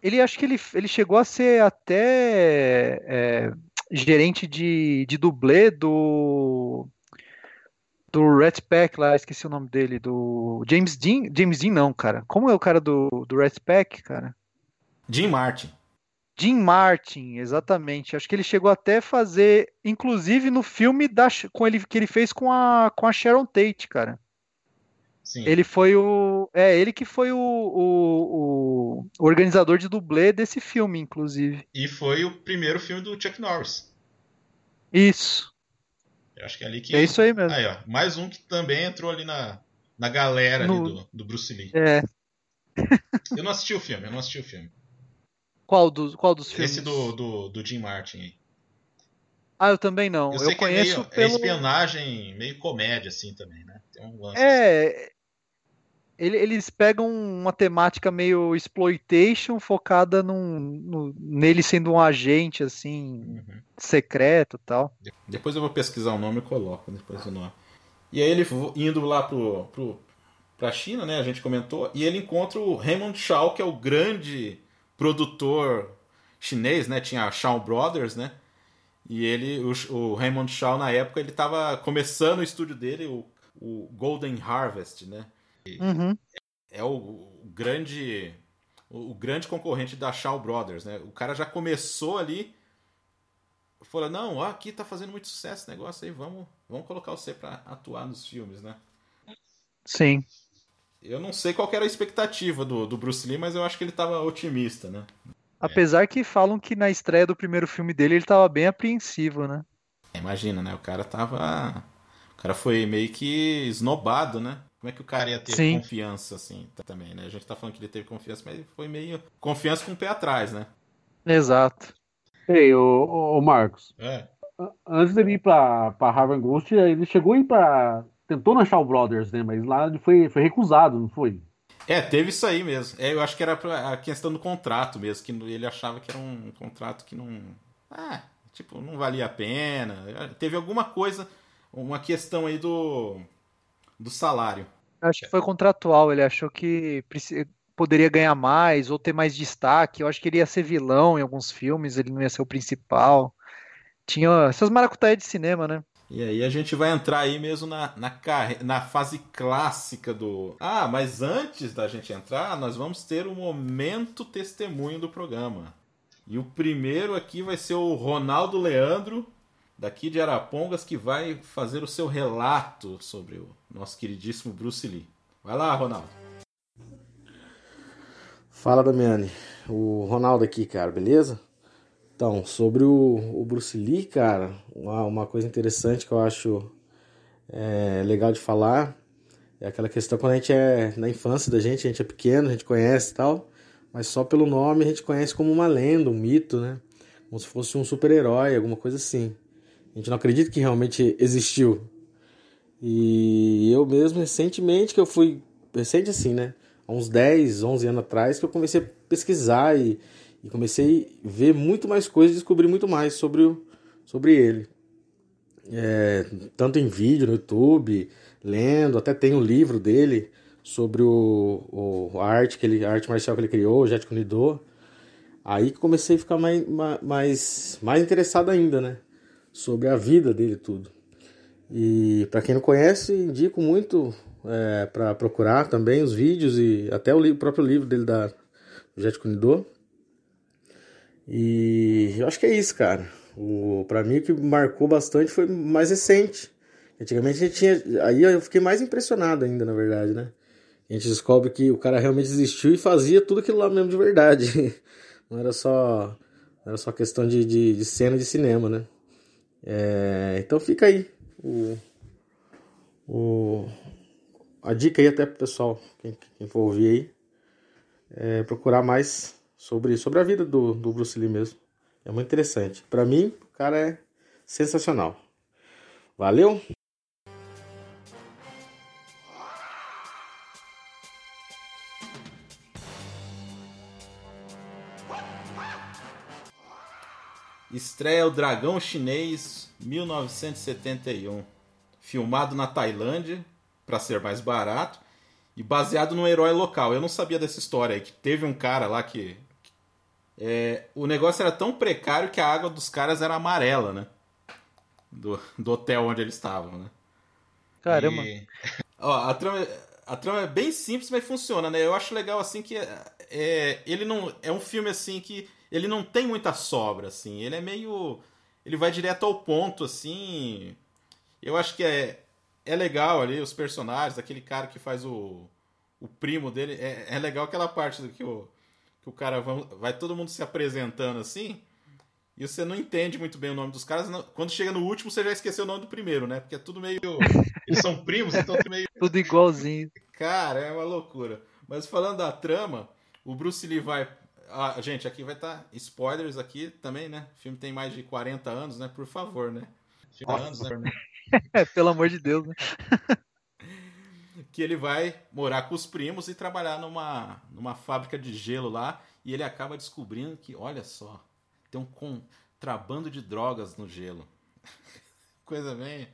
ele acho que ele, ele chegou a ser até é, gerente de, de dublê do do Rat Pack lá, esqueci o nome dele, do James Dean, James Dean não, cara. Como é o cara do, do Rat Pack, cara? Jim Martin. Jim Martin, exatamente. Acho que ele chegou até a fazer, inclusive no filme da, com ele, que ele fez com a, com a Sharon Tate, cara. Sim. Ele foi o. É, ele que foi o, o, o, organizador de dublê desse filme, inclusive. E foi o primeiro filme do Chuck Norris. Isso. Eu acho que é ali que. É isso aí mesmo. Aí, ó. Mais um que também entrou ali na, na galera no... ali do, do Bruce Lee. É. eu não assisti o filme, eu não assisti o filme. Qual dos, qual dos filmes? Esse do, do, do Jim Martin aí. Ah, eu também não. Eu, eu conheço é, meio, pelo... é espionagem, meio comédia, assim, também, né? Tem um lance é, assim eles pegam uma temática meio exploitation focada num, no, nele sendo um agente assim uhum. secreto tal. Depois eu vou pesquisar o nome e coloco depois o nome. E aí ele indo lá pro, pro pra China, né? A gente comentou e ele encontra o Raymond Shaw, que é o grande produtor chinês, né? Tinha a Shaw Brothers, né? E ele, o, o Raymond Shaw na época ele estava começando o estúdio dele, o, o Golden Harvest, né? Uhum. É o, o, grande o, grande concorrente da Shaw Brothers, né? O cara já começou ali falou, não, ó, aqui tá fazendo muito sucesso esse negócio aí, vamos, vamos colocar você para atuar nos filmes, né? Sim. Eu não sei qual era a expectativa do, do Bruce Lee, mas eu acho que ele tava otimista, né? Apesar que falam que na estreia do primeiro filme dele ele tava bem apreensivo, né? Imagina, né? O cara tava. O cara foi meio que esnobado, né? Como é que o cara ia ter Sim. confiança, assim, também, né? A gente tá falando que ele teve confiança, mas foi meio confiança com o pé atrás, né? Exato. Ei, ô, ô Marcos. É. antes dele ir pra, pra Harvard Ghost, ele chegou a ir pra. Tentou na Shaw Brothers, né? Mas lá ele foi, foi recusado, não foi? É, teve isso aí mesmo. É, eu acho que era a questão do contrato mesmo, que ele achava que era um contrato que não. Ah, tipo, não valia a pena. Teve alguma coisa, uma questão aí do, do salário. Acho que foi contratual, ele achou que poderia ganhar mais ou ter mais destaque. Eu acho que ele ia ser vilão em alguns filmes, ele não ia ser o principal. Tinha essas maracutaias de cinema, né? E aí a gente vai entrar aí mesmo na, na, na fase clássica do. Ah, mas antes da gente entrar, nós vamos ter o um momento testemunho do programa. E o primeiro aqui vai ser o Ronaldo Leandro, daqui de Arapongas, que vai fazer o seu relato sobre o nosso queridíssimo Bruce Lee. Vai lá, Ronaldo. Fala, Damiani. O Ronaldo aqui, cara, beleza? Então, sobre o, o Bruce Lee, cara, uma, uma coisa interessante que eu acho é, legal de falar é aquela questão quando a gente é na infância da gente, a gente é pequeno, a gente conhece e tal, mas só pelo nome a gente conhece como uma lenda, um mito, né? Como se fosse um super-herói, alguma coisa assim. A gente não acredita que realmente existiu. E eu mesmo, recentemente, que eu fui, recente assim, né? Há uns 10, 11 anos atrás, que eu comecei a pesquisar e e comecei a ver muito mais coisas, descobrir muito mais sobre, o, sobre ele. É, tanto em vídeo no YouTube, lendo, até tem um livro dele sobre o, o a arte que ele, a arte marcial que ele criou, o Jet Kunido. Aí comecei a ficar mais, mais, mais interessado ainda, né? Sobre a vida dele tudo. E para quem não conhece, indico muito é, para procurar também os vídeos e até o, o próprio livro dele da Jet Kunido. E eu acho que é isso, cara. O, pra mim o que marcou bastante foi mais recente. Antigamente a gente tinha. Aí eu fiquei mais impressionado ainda, na verdade, né? A gente descobre que o cara realmente existiu e fazia tudo aquilo lá mesmo de verdade. Não era só. Não era só questão de, de, de cena de cinema, né? É, então fica aí. O, o, a dica aí até pro pessoal, quem, quem for ouvir aí, é procurar mais sobre, sobre a vida do, do Bruce Lee mesmo. É muito interessante. Para mim, o cara é sensacional. Valeu! Estreia O Dragão Chinês 1971. Filmado na Tailândia, para ser mais barato, e baseado num herói local. Eu não sabia dessa história aí, que teve um cara lá que é, o negócio era tão precário que a água dos caras era amarela, né? Do, do hotel onde eles estavam, né? Caramba. E... Ó, a trama, a trama é bem simples, mas funciona, né? Eu acho legal, assim, que é, ele não... É um filme, assim, que ele não tem muita sobra, assim. Ele é meio... Ele vai direto ao ponto, assim... Eu acho que é, é legal ali, os personagens, aquele cara que faz o, o primo dele. É, é legal aquela parte do que o que o cara vai, vai todo mundo se apresentando assim, e você não entende muito bem o nome dos caras. Quando chega no último, você já esqueceu o nome do primeiro, né? Porque é tudo meio. Eles são primos, então tudo meio. tudo igualzinho. Cara, é uma loucura. Mas falando da trama, o Bruce Lee vai. Ah, gente, aqui vai estar tá spoilers aqui também, né? O filme tem mais de 40 anos, né? Por favor, né? anos, né? É, pelo amor de Deus, né? que ele vai morar com os primos e trabalhar numa, numa fábrica de gelo lá. E ele acaba descobrindo que, olha só, tem um contrabando de drogas no gelo. Coisa bem.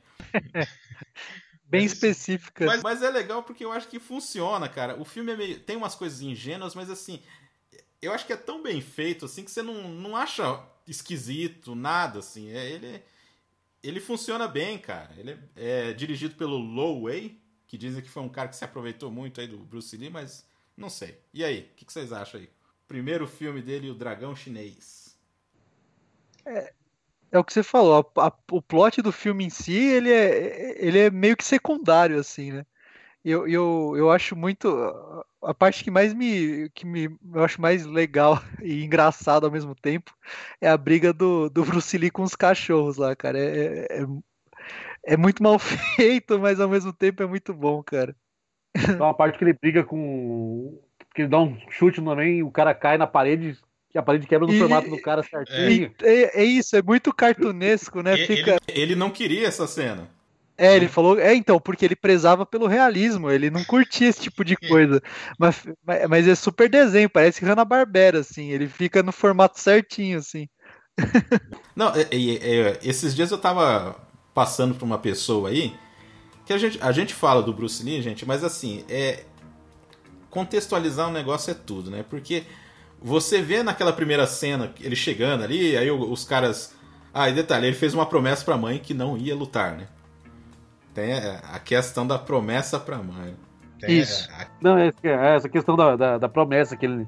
bem específica. Mas, mas, é legal porque eu acho que funciona, cara. O filme é meio, tem umas coisas ingênuas, mas assim, eu acho que é tão bem feito assim que você não, não acha esquisito, nada assim. É, ele, ele funciona bem, cara. Ele é, é dirigido pelo Low Way, que dizem que foi um cara que se aproveitou muito aí do Bruce Lee, mas não sei. E aí, o que, que, vocês acham aí? Primeiro filme dele, O Dragão Chinês. É, é o que você falou, a, a, o plot do filme em si, ele é, ele é meio que secundário, assim, né? Eu, eu, eu acho muito. A parte que mais me. que me, eu acho mais legal e engraçado ao mesmo tempo é a briga do, do Bruce Lee com os cachorros lá, cara. É, é, é é muito mal feito, mas ao mesmo tempo é muito bom, cara. Tem uma parte que ele briga com. que ele dá um chute também, o cara cai na parede, a parede quebra no e, formato do cara certinho. É, é, isso, é muito cartunesco, né? Ele, Fica... ele, ele não queria essa cena. É, ele falou, é então, porque ele prezava pelo realismo, ele não curtia esse tipo de coisa. Mas, mas é super desenho, parece Hanna-Barbera, assim, ele fica no formato certinho, assim. Não, é, é, esses dias eu tava passando por uma pessoa aí, que a gente, a gente fala do Bruce Lee, gente, mas assim, é contextualizar um negócio é tudo, né? Porque você vê naquela primeira cena, ele chegando ali, aí os caras... Ah, e detalhe, ele fez uma promessa pra mãe que não ia lutar, né? Tem a questão da promessa pra mãe. Tem Isso. A... Não, é, é essa questão da, da, da, promessa que ele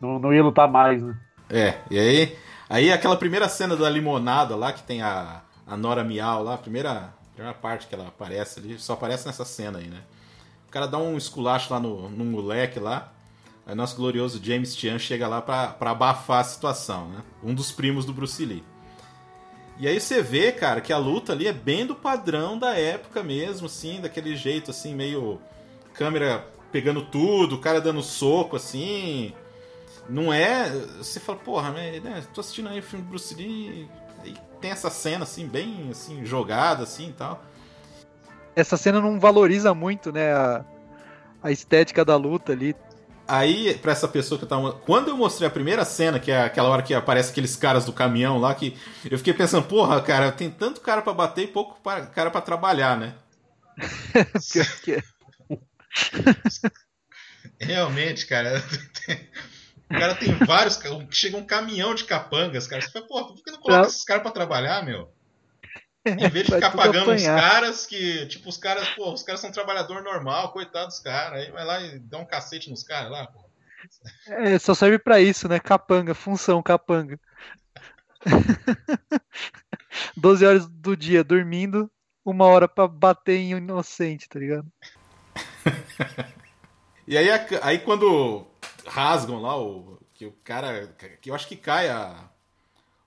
não, não ia lutar mais, né? É, e aí, aí aquela primeira cena da limonada lá, que tem a, a Nora Miau lá, a primeira, primeira parte que ela aparece ali, só aparece nessa cena aí, né? O cara dá um esculacho lá no, no moleque lá, aí nosso glorioso James Chan chega lá pra, pra abafar a situação, né? Um dos primos do Bruce Lee. E aí você vê, cara, que a luta ali é bem do padrão da época mesmo, assim, daquele jeito, assim, meio câmera pegando tudo, o cara dando soco, assim. Não é. Você fala, porra, né? Tô assistindo aí o filme do Bruce Lee. E tem essa cena, assim, bem assim, jogada, assim e tal. Essa cena não valoriza muito, né? A, a estética da luta ali. Aí, pra essa pessoa que eu tava. Quando eu mostrei a primeira cena, que é aquela hora que aparece aqueles caras do caminhão lá, que eu fiquei pensando, porra, cara, tem tanto cara para bater e pouco cara para trabalhar, né? Pior que é. Realmente, cara. O cara tem vários. Chega um caminhão de capangas, cara. Você fala, porra, por que não coloca não. esses caras pra trabalhar, meu? Em vez de ficar pagando os caras que, tipo, os caras, pô, os caras são trabalhador normal, coitado dos caras. Aí vai lá e dá um cacete nos caras lá, pô. É, só serve para isso, né? Capanga, função, capanga. 12 horas do dia dormindo, uma hora para bater em inocente, tá ligado? e aí, aí quando rasgam lá o que o cara, que eu acho que cai a,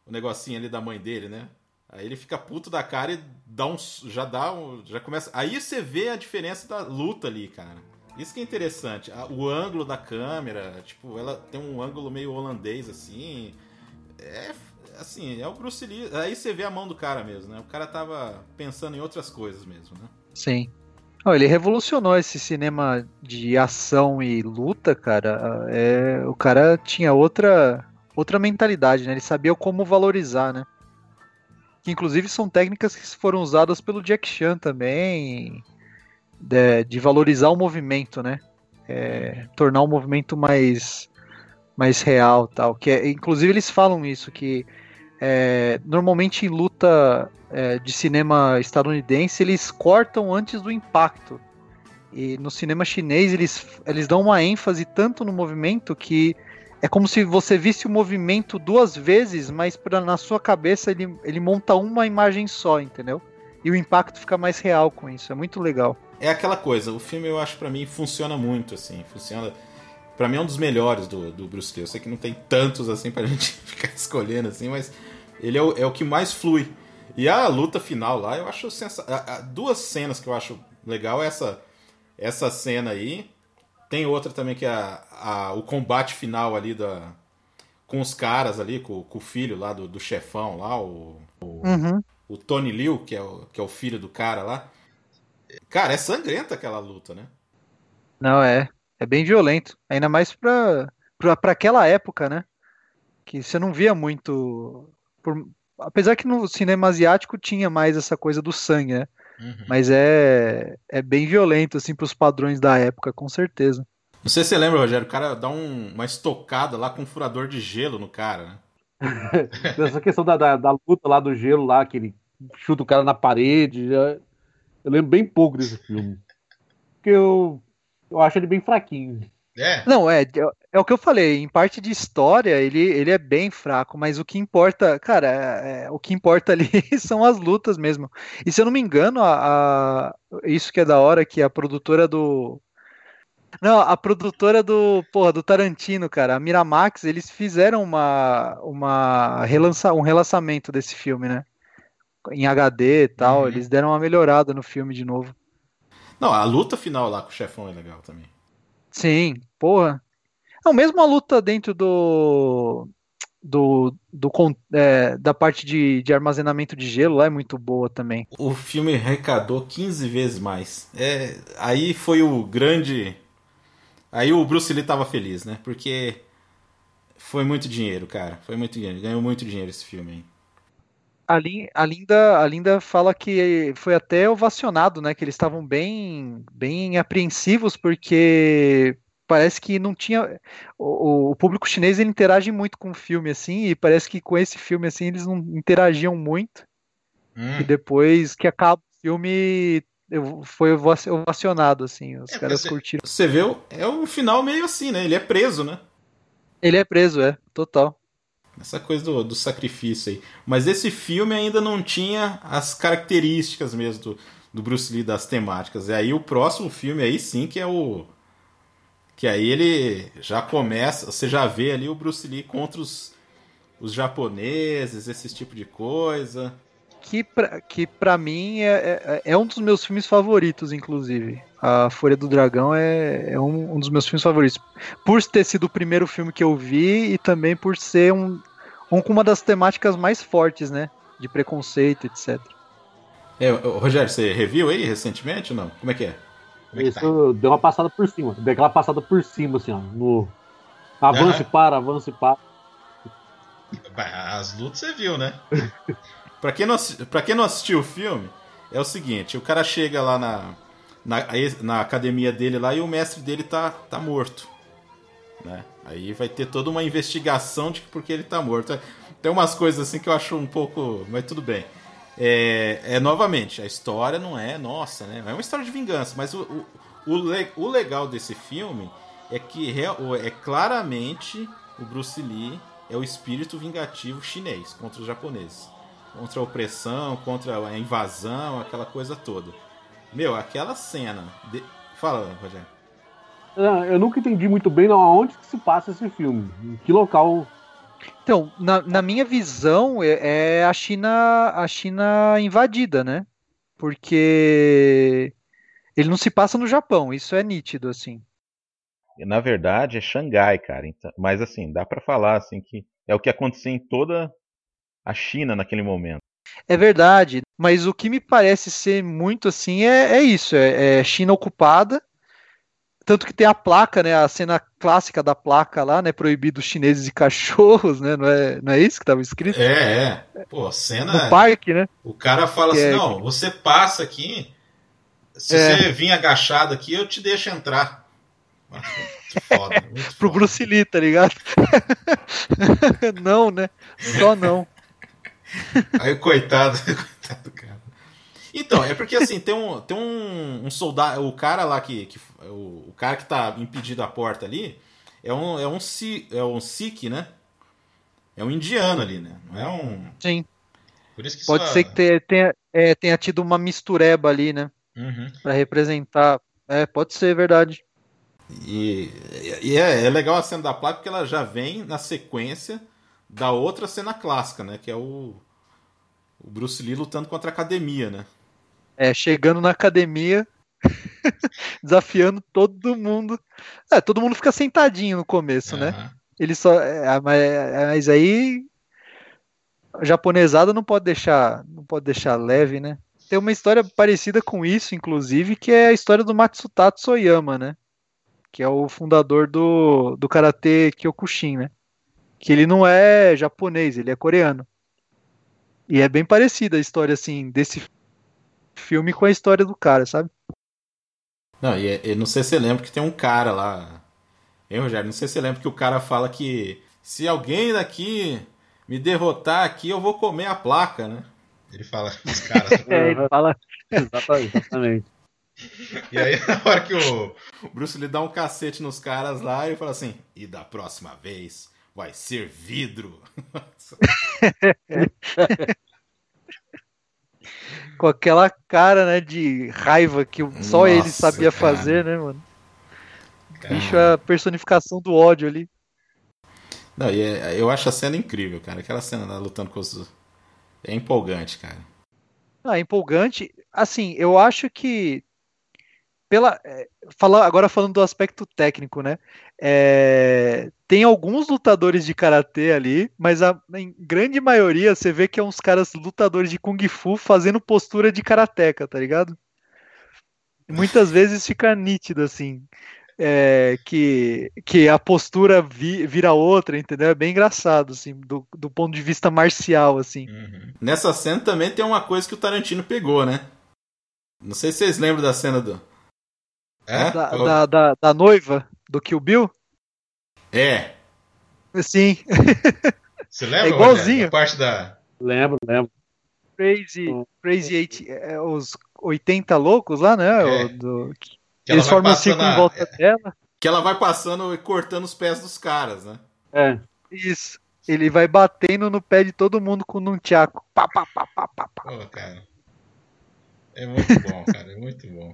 o negocinho ali da mãe dele, né? Aí ele fica puto da cara e dá um. Já dá um. Já começa. Aí você vê a diferença da luta ali, cara. Isso que é interessante. O ângulo da câmera, tipo, ela tem um ângulo meio holandês, assim. É. Assim, é o Bruce Lee. Aí você vê a mão do cara mesmo, né? O cara tava pensando em outras coisas mesmo, né? Sim. Oh, ele revolucionou esse cinema de ação e luta, cara. É, o cara tinha outra, outra mentalidade, né? Ele sabia como valorizar, né? Que inclusive são técnicas que foram usadas pelo Jack Chan também, de, de valorizar o movimento, né? É, tornar o movimento mais, mais real, tal. Que é, inclusive eles falam isso que é, normalmente em luta é, de cinema estadunidense eles cortam antes do impacto. E no cinema chinês eles, eles dão uma ênfase tanto no movimento que é como se você visse o movimento duas vezes, mas pra, na sua cabeça ele, ele monta uma imagem só, entendeu? E o impacto fica mais real com isso. É muito legal. É aquela coisa, o filme eu acho para mim funciona muito, assim. Funciona. para mim é um dos melhores do, do Bruce Lee. Eu sei que não tem tantos assim pra gente ficar escolhendo, assim, mas ele é o, é o que mais flui. E a luta final lá, eu acho sensacional. Duas cenas que eu acho legal é essa, essa cena aí tem outra também que é a, a, o combate final ali da, com os caras ali, com, com o filho lá do, do chefão lá, o, o, uhum. o, Tony Liu, que é o, que é o filho do cara lá. Cara, é sangrenta aquela luta, né? Não, é. É bem violento. Ainda mais pra, pra, pra aquela época, né? Que você não via muito. Por, apesar que no cinema asiático tinha mais essa coisa do sangue, né? Uhum. Mas é, é bem violento, assim, pros padrões da época, com certeza. Não sei se você lembra, Rogério, o cara dá um, uma estocada lá com um furador de gelo no cara, né? Essa questão da, da, da, luta lá do gelo lá, que ele chuta o cara na parede. Eu lembro bem pouco desse filme. Porque eu, eu acho ele bem fraquinho. É. Não, é, é o que eu falei, em parte de história ele, ele é bem fraco, mas o que importa, cara, é, é, o que importa ali são as lutas mesmo. E se eu não me engano, a, a, isso que é da hora, que a produtora do. Não, a produtora do, porra, do Tarantino, cara, a Miramax, eles fizeram uma, uma relança, um relançamento desse filme, né? Em HD e tal, uhum. eles deram uma melhorada no filme de novo. Não, a luta final lá com o chefão é legal também. Sim, porra. Não, mesmo a luta dentro do do, do é, da parte de, de armazenamento de gelo lá é muito boa também. O filme arrecadou 15 vezes mais. É, aí foi o grande. Aí o Bruce Lee tava feliz, né? Porque foi muito dinheiro, cara. Foi muito dinheiro. Ganhou muito dinheiro esse filme aí. A, Linda, a Linda fala que foi até ovacionado, né? Que eles estavam bem, bem apreensivos porque parece que não tinha o, o, público chinês ele interage muito com o filme assim e parece que com esse filme assim eles não interagiam muito hum. e depois que acaba o filme foi ovacionado assim os é, caras você, curtiram você vê é o final meio assim né ele é preso né ele é preso é total essa coisa do, do sacrifício aí mas esse filme ainda não tinha as características mesmo do, do Bruce Lee das temáticas e aí o próximo filme aí sim que é o que aí ele já começa, você já vê ali o Bruce Lee contra os, os japoneses, esse tipo de coisa. Que pra, que pra mim é, é, é um dos meus filmes favoritos, inclusive. A Folha do Dragão é, é um, um, dos meus filmes favoritos. Por ter sido o primeiro filme que eu vi e também por ser um, um com uma das temáticas mais fortes, né? De preconceito, etc. É, Rogério, você reviu aí recentemente ou não? Como é que é? É Isso tá? deu uma passada por cima. Deu aquela passada por cima, assim, ó. No... Avance uhum. para, avance para. As lutas você viu, né? pra, quem não, pra quem não assistiu o filme, é o seguinte: o cara chega lá na, na, na academia dele lá e o mestre dele tá, tá morto. Né? Aí vai ter toda uma investigação de porque ele tá morto. Tem umas coisas assim que eu acho um pouco. Mas tudo bem. É, é, novamente, a história não é nossa, né? É uma história de vingança, mas o, o, o, le, o legal desse filme é que é claramente o Bruce Lee é o espírito vingativo chinês contra os japoneses. Contra a opressão, contra a invasão, aquela coisa toda. Meu, aquela cena. De... Fala, Rogério. Eu nunca entendi muito bem aonde que se passa esse filme. Em que local então, na, na minha visão, é, é, a China a China invadida, né? Porque ele não se passa no Japão, isso é nítido, assim. Na verdade, é Xangai, cara. Então, mas assim, dá para falar assim que é o que acontecia em toda a China naquele momento. É verdade, mas o que me parece ser muito assim é, é isso: é, é China ocupada tanto que tem a placa, né? A cena clássica da placa lá, né? Proibido chineses e cachorros, né? Não é, não é isso que estava escrito? É, é. Pô, cena. No parque, né? O cara fala que assim: é... não, você passa aqui. Se é. você vir agachado aqui, eu te deixo entrar. Foda, muito Pro foda. Bruce Lee, tá ligado? não, né? Só não. Aí, coitado, coitado, cara. Então, é porque assim, tem um, tem um, um soldado. O cara lá que. que o, o, cara que tá impedido à porta ali é um, é um, é um Sikh, né? É um indiano ali, né? Não é um. Sim. Pode ser que tenha, tenha, é, tenha, tido uma mistureba ali, né? Uhum. Pra representar. É, pode ser verdade. E, e é, é, legal a cena da placa porque ela já vem na sequência da outra cena clássica, né? Que é o, o Bruce Lee lutando contra a academia, né? É, chegando na academia, desafiando todo mundo. É, todo mundo fica sentadinho no começo, uhum. né? Ele só. É, mas, mas, aí. A japonesada não pode deixar. Não pode deixar leve, né? Tem uma história parecida com isso, inclusive, que é a história do Matsutatsu Soyama, né? Que é o fundador do, do Karate Kyokushin, né? Que ele não é japonês, ele é coreano. E é bem parecida a história, assim, desse filme com a história do cara, sabe? Não, e, e não sei se você lembra que tem um cara lá. Hein, Rogério? Não sei se você lembra que o cara fala que se alguém daqui me derrotar aqui, eu vou comer a placa, né? Ele fala os caras. é, ele fala. Exatamente. E aí, na hora que o... o Bruce lhe dá um cacete nos caras lá e fala assim: e da próxima vez vai ser vidro. com aquela cara, né, de raiva que só Nossa, ele sabia cara. fazer, né, mano? Cara. Bicho é a personificação do ódio ali. Não, e é, eu acho a cena incrível, cara. Aquela cena lá lutando com os. É empolgante, cara. Ah, é empolgante. Assim, eu acho que pela é, agora falando do aspecto técnico, né? É, tem alguns lutadores de karatê ali, mas a em grande maioria você vê que é uns caras lutadores de kung fu fazendo postura de karateca, tá ligado? Muitas vezes fica nítido assim. É, que, que a postura vi, vira outra, entendeu? É bem engraçado, assim, do, do ponto de vista marcial, assim. Uhum. Nessa cena também tem uma coisa que o Tarantino pegou, né? Não sei se vocês lembram da cena do, é? Da, da, da, da, noiva do Kill Bill? É. Sim. Você lembra? É igualzinho. A parte da. Lembro, lembro. Crazy, Crazy eight, é, os 80 loucos lá, né? É. Do, eles formam um ciclo em volta dela. Que ela vai passando e cortando os pés dos caras, né? É. Isso. Ele vai batendo no pé de todo mundo com um tchaco. Pá, pá, pá, pá, pá, pá. Pô, cara. É muito bom, cara. É muito bom.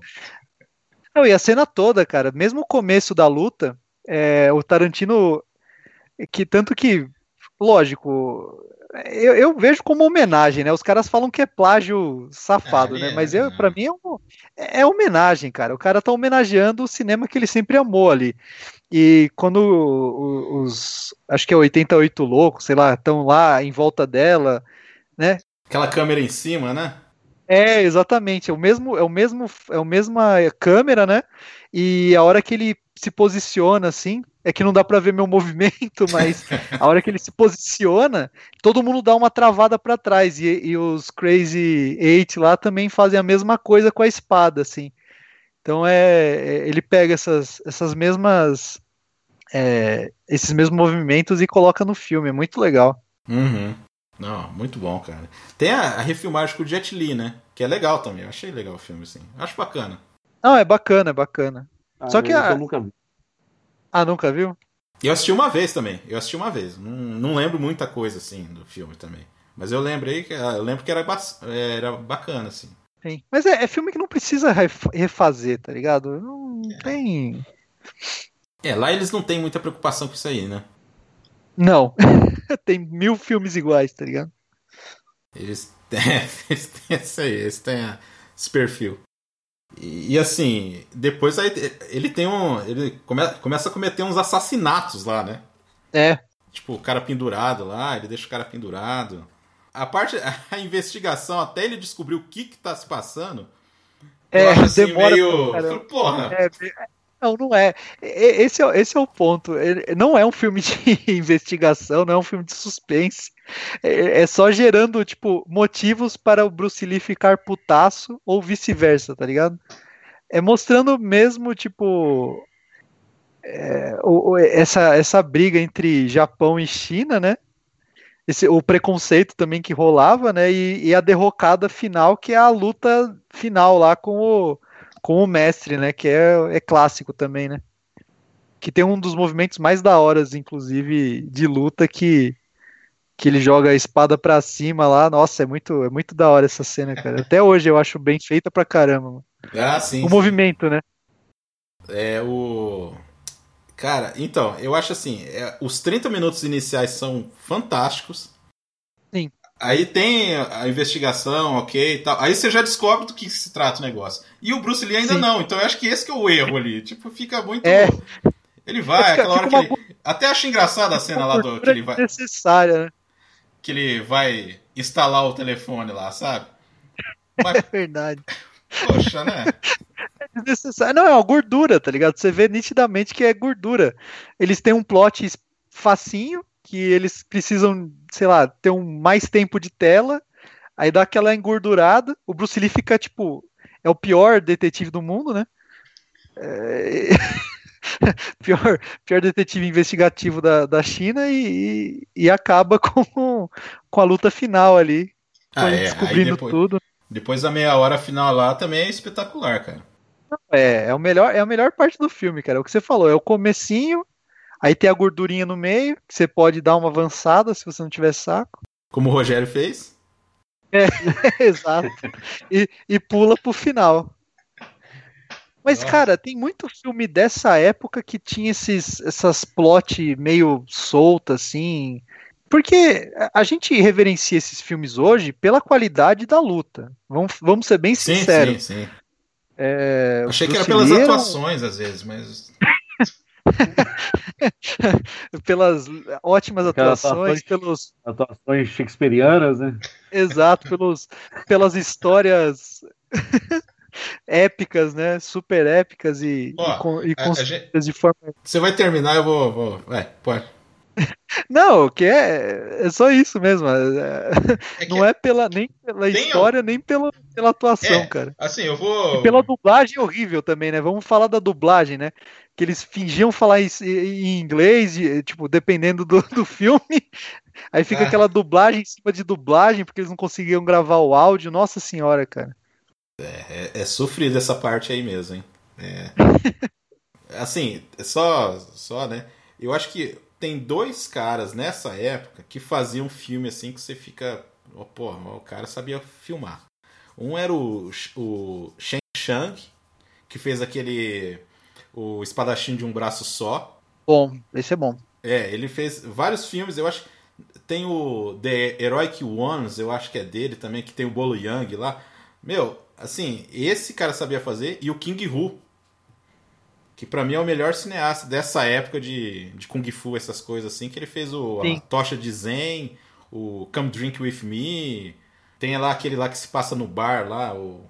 Não, e a cena toda, cara, mesmo o começo da luta, é, o Tarantino, que tanto que, lógico, eu, eu, vejo como homenagem, né? Os caras falam que é plágio safado, é, né? Mas eu, para mim é, um, é, homenagem, cara. O cara tá homenageando o cinema que ele sempre amou ali. E quando os, acho que é 88 loucos, sei lá, estão lá em volta dela, né? Aquela câmera em cima, né? É, exatamente. É o mesmo, é o mesmo, é a mesma câmera, né? E a hora que ele se posiciona assim, é que não dá para ver meu movimento, mas a hora que ele se posiciona, todo mundo dá uma travada para trás e, e, os Crazy Eight lá também fazem a mesma coisa com a espada, assim. Então é, é ele pega essas, essas mesmas é, esses mesmos movimentos e coloca no filme, é muito legal. Uhum. Não, muito bom, cara. Tem a, a, refilmagem com o Jet Li, né? Que é legal também. Eu achei legal o filme, assim. Acho bacana. Não, é bacana, é bacana. Ah, Só que a... eu nunca vi. Ah, nunca viu? Eu assisti uma vez também. Eu assisti uma vez. Não, não lembro muita coisa, assim, do filme também. Mas eu lembrei que eu lembro que era, era bacana, assim. Sim. Mas é, é filme que não precisa refazer, tá ligado? Não tem. É, lá eles não têm muita preocupação com isso aí, né? Não. tem mil filmes iguais, tá ligado? Eles têm, eles têm isso aí, eles têm esse perfil. E, e, assim, depois aí, ele tem um. Ele come, começa a cometer uns assassinatos lá, né? É. Tipo, o cara pendurado lá, ele deixa o cara pendurado. A parte. A investigação, até ele descobrir o que que tá se passando. É, assim, demora. Meio... Porra. É, não, não é. Esse é, esse é o ponto. Não é um filme de investigação, não é um filme de suspense. É, é só gerando, tipo, motivos para o Bruce Lee ficar putaço ou vice-versa, tá ligado? É mostrando mesmo, tipo. É, essa, essa briga entre Japão e China, né? Esse, o preconceito também que rolava, né? E, e a derrocada final, que é a luta final lá com o com o mestre, né? Que é, é clássico também, né? Que tem um dos movimentos mais da horas, inclusive, de luta que que ele joga a espada pra cima lá. Nossa, é muito, é muito da hora essa cena, cara. Até hoje eu acho bem feita pra caramba. Mano. Ah, sim. O sim. movimento, né? É o. Cara, então, eu acho assim, é, os 30 minutos iniciais são fantásticos. Sim. Aí tem a investigação, ok e tal. Aí você já descobre do que se trata o negócio. E o Bruce Lee ainda Sim. não. Então eu acho que esse que é o erro ali. Tipo, fica muito. É. Ele vai, fica, aquela hora que ele. Até acho engraçada a cena lá do. Que ele vai. Necessária, né? Que ele vai instalar o telefone lá, sabe? Mas... É verdade. Poxa, né? É. Não, é uma gordura, tá ligado? Você vê nitidamente que é gordura. Eles têm um plot facinho, que eles precisam, sei lá, ter um mais tempo de tela, aí dá aquela engordurada, o Bruce Lee fica, tipo, é o pior detetive do mundo, né? É... pior, pior detetive investigativo da, da China e, e, e acaba com, com a luta final ali, ah, é. descobrindo depois, tudo. Depois da meia hora final lá também é espetacular, cara. É, é, o melhor, é a melhor parte do filme, cara. É o que você falou, é o comecinho, Aí tem a gordurinha no meio, que você pode dar uma avançada se você não tiver saco. Como o Rogério fez? É, exato. E, e pula pro final. Mas, Nossa. cara, tem muito filme dessa época que tinha esses, essas plot meio soltas, assim. Porque a gente reverencia esses filmes hoje pela qualidade da luta. Vamos, vamos ser bem sinceros. Sim, sim, sim. É, Achei que era pelas atuações, às vezes, mas. pelas ótimas atuações, atuações, pelos atuações shakespearianas, né? Exato, pelos, pelas histórias épicas, né? Super épicas e, Ó, e, e gente... de forma. Você vai terminar, eu vou. vou... Vai, pode. Não, que é, é só isso mesmo. É, é não é pela, nem pela história, nem pela, pela atuação, é, cara. Assim, eu vou. E pela dublagem horrível também, né? Vamos falar da dublagem, né? Que eles fingiam falar em, em inglês, tipo, dependendo do, do filme. Aí fica ah. aquela dublagem em cima de dublagem, porque eles não conseguiam gravar o áudio. Nossa senhora, cara. É, é, é sofrido essa parte aí mesmo, hein? É. assim, só, só, né? Eu acho que tem dois caras nessa época que faziam filme assim que você fica. Oh, porra, o cara sabia filmar. Um era o, o Shen Shang, que fez aquele. O Espadachim de um Braço Só. Bom, esse é bom. É, ele fez vários filmes, eu acho. Tem o The Heroic Ones, eu acho que é dele também, que tem o Bolo Yang lá. Meu, assim, esse cara sabia fazer, e o King Hu, que para mim é o melhor cineasta dessa época de, de Kung Fu, essas coisas assim, que ele fez o a Tocha de Zen, o Come Drink With Me, tem lá aquele lá que se passa no bar lá, o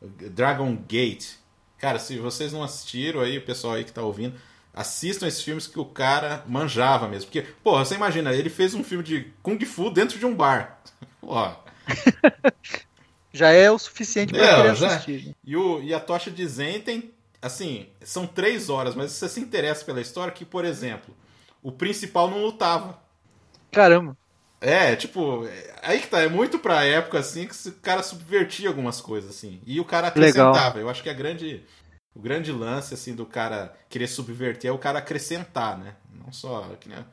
Dragon Gate. Cara, se vocês não assistiram aí, o pessoal aí que tá ouvindo, assistam esses filmes que o cara manjava mesmo. Porque, porra, você imagina, ele fez um filme de Kung Fu dentro de um bar. Ó. já é o suficiente para é, assistir. Né? E, o, e a Tocha de Zen tem assim, são três horas, mas você se interessa pela história que, por exemplo, o principal não lutava. Caramba. É, tipo, aí que tá, é muito pra época, assim, que o cara subvertia algumas coisas, assim. E o cara acrescentava. Legal. Eu acho que a grande, o grande lance, assim, do cara querer subverter é o cara acrescentar, né? Não só... Que nem...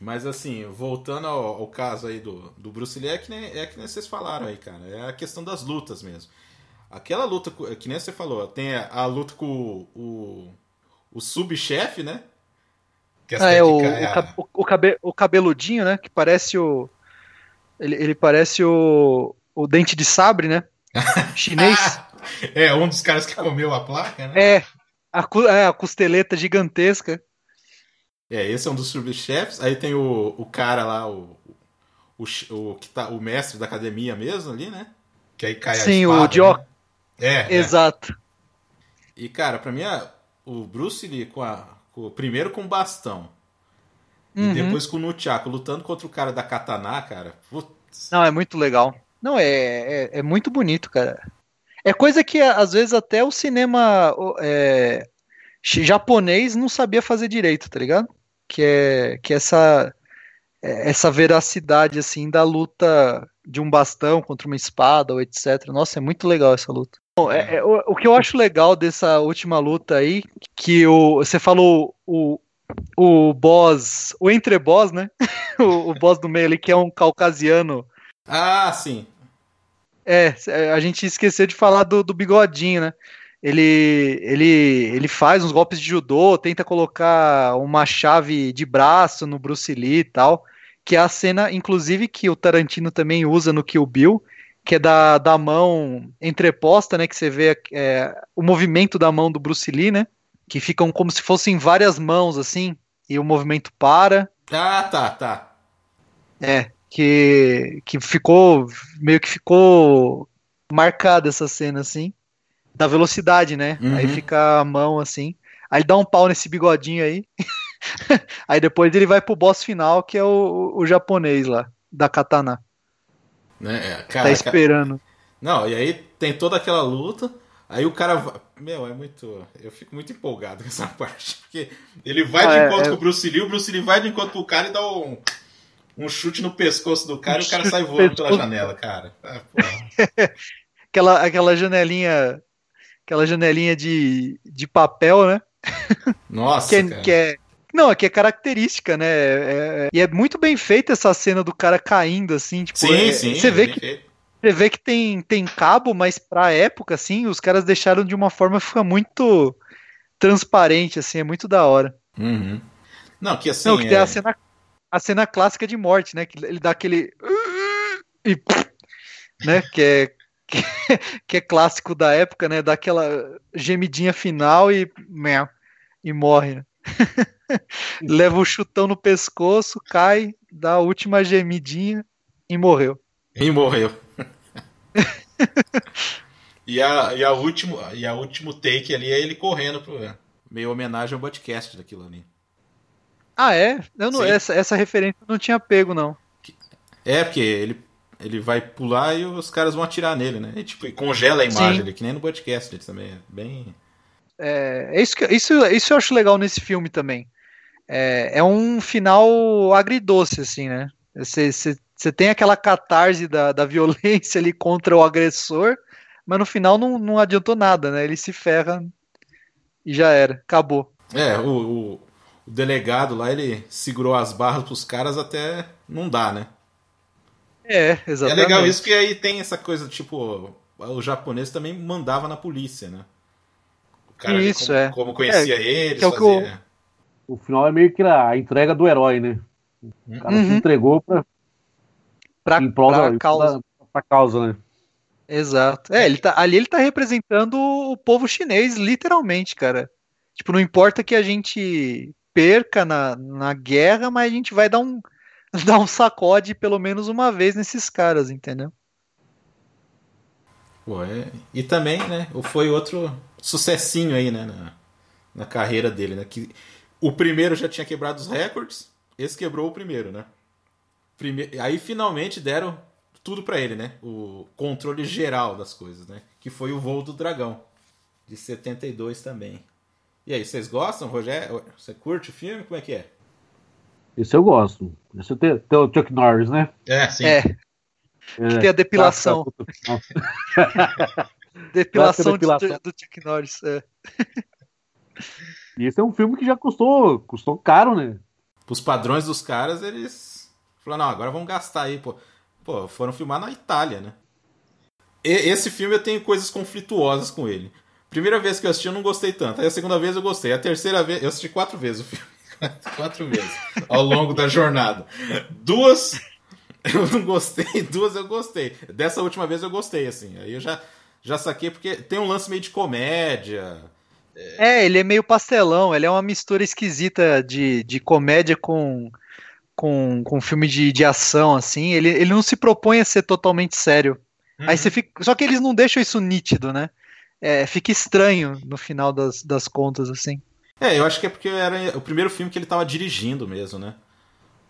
Mas, assim, voltando ao, ao, caso aí do, do Bruce Lee, é que, nem, é que nem vocês falaram aí, cara. É a questão das lutas mesmo. Aquela luta, que nem você falou, tem a, luta com o, o, o subchefe, né? Que ah, é, o, é a... o, o, cabe, o cabeludinho, né? Que parece o. Ele, ele parece o, o dente de sabre, né? Chinês. é, um dos caras que comeu a placa, né? É, a, é, a costeleta gigantesca. É, esse é um dos subchefes. Aí tem o, o cara lá, o, o, o, que tá, o mestre da academia mesmo ali, né? Que aí cai Sim, a espada, o Jock. Né? É, é. Exato. É. E, cara, pra mim, o Bruce Lee, com a, com, primeiro com o bastão, uhum. e depois com o Nunchaku, lutando contra o cara da katana, cara. Putz. Não, é muito legal. Não, é, é, é, muito bonito, cara. É coisa que, às vezes, até o cinema é, japonês não sabia fazer direito, tá ligado? Que é que essa é, essa veracidade, assim, da luta de um bastão contra uma espada ou etc. Nossa, é muito legal essa luta. Bom, é, é, o, o, que eu acho legal dessa última luta aí, que o, você falou o, o boss, o entre-boss, né? o, o boss do meio ali, que é um caucasiano. Ah, sim. É, a gente esqueceu de falar do, do bigodinho, né? Ele, ele, ele faz uns golpes de judô, tenta colocar uma chave de braço no Bruce Lee e tal que é a cena, inclusive, que o Tarantino também usa no Kill Bill, que é da, da mão entreposta, né, que você vê é, o movimento da mão do Bruce Lee, né, que ficam como se fossem várias mãos, assim, e o movimento para. Ah, tá, tá. É, que, que ficou, meio que ficou marcada essa cena, assim, da velocidade, né, uhum. aí fica a mão, assim, aí dá um pau nesse bigodinho aí, Aí depois ele vai pro boss final, que é o, o japonês lá, da katana. Né? É, cara, tá esperando. Não, e aí tem toda aquela luta. Aí o cara. Meu, é muito. Eu fico muito empolgado com essa parte. Porque ele vai de é, encontro é... com o Bruce Lee, o Bruce Lee vai de encontro com o cara e dá um, um chute no pescoço do cara um e o cara sai voando pela janela, cara. Ah, aquela, aquela janelinha. Aquela janelinha de, de papel, né? Nossa. que, é, cara. que é não, aqui é característica, né? É, é, e é muito bem feita essa cena do cara caindo, assim, tipo, sim, é, sim, você vê que feito. você vê que tem, tem cabo, mas pra época, assim, os caras deixaram de uma forma que fica muito transparente, assim, é muito da hora. Uhum. Não, que assim. Não, que tem a é cena, a cena clássica de morte, né? Que ele dá aquele. E, né? Que é que, que é clássico da época, né? Dá aquela gemidinha final e, e morre. Leva o chutão no pescoço, cai, dá a última gemidinha e morreu. E morreu. e, a, e, a último, e a último take ali é ele correndo pro. Meio homenagem ao podcast daquilo ali. Ah, é? Eu não, essa, essa referência eu não tinha pego, não. É, porque ele, ele vai pular e os caras vão atirar nele, né? E, tipo, congela a imagem ali, que nem no podcast ele também. É bem. É, é isso, que, isso, isso eu acho legal nesse filme também. É, é um final agridoce, assim, né? Você, tem aquela catarse da, da violência ali contra o agressor, mas no final não, não adiantou nada, né? Ele se ferra e já era, acabou. É, o, o, o delegado lá, ele segurou as barras pros caras até não dá, né? É, exatamente. É legal isso que aí tem essa coisa, tipo, o japonês também mandava na polícia, né? O cara isso, como, é. como conhecia é, eles, é fazia... O, o final é meio que a entrega do herói, né? O cara uhum. se entregou pra, pra, em prol pra da, causa. Pra, pra causa, né? Exato. É, ele tá, ali ele tá representando o povo chinês, literalmente, cara. Tipo, não importa que a gente perca na, na guerra, mas a gente vai dar um, dar um sacode pelo menos uma vez nesses caras, entendeu? Pô, é... E também, né, foi outro sucessinho aí, né, na, na carreira dele, né? Que o primeiro já tinha quebrado os recordes, esse quebrou o primeiro, né? Prime... Aí finalmente deram tudo para ele, né? O controle geral das coisas, né? Que foi o voo do dragão, de 72 também. E aí, vocês gostam, Rogério? Você curte o filme? Como é que é? Esse eu gosto. Esse tem, tem o Chuck Norris, né? É, sim. É. é tem a depilação. depilação, depilação. Do, do Chuck Norris. É. E esse é um filme que já custou, custou caro, né? Os padrões dos caras, eles falaram, não, agora vamos gastar aí, pô. Pô, foram filmar na Itália, né? E, esse filme eu tenho coisas conflituosas com ele. Primeira vez que eu assisti, eu não gostei tanto. Aí a segunda vez eu gostei. A terceira vez, eu assisti quatro vezes o filme. quatro vezes ao longo da jornada. Duas eu não gostei, duas eu gostei. Dessa última vez eu gostei, assim. Aí eu já, já saquei, porque tem um lance meio de comédia. É, ele é meio pastelão, ele é uma mistura esquisita de, de comédia com, com, com filme de, de ação, assim. Ele, ele não se propõe a ser totalmente sério. Uhum. Aí você fica. Só que eles não deixam isso nítido, né? É, fica estranho no final das, das contas, assim. É, eu acho que é porque era o primeiro filme que ele tava dirigindo mesmo, né?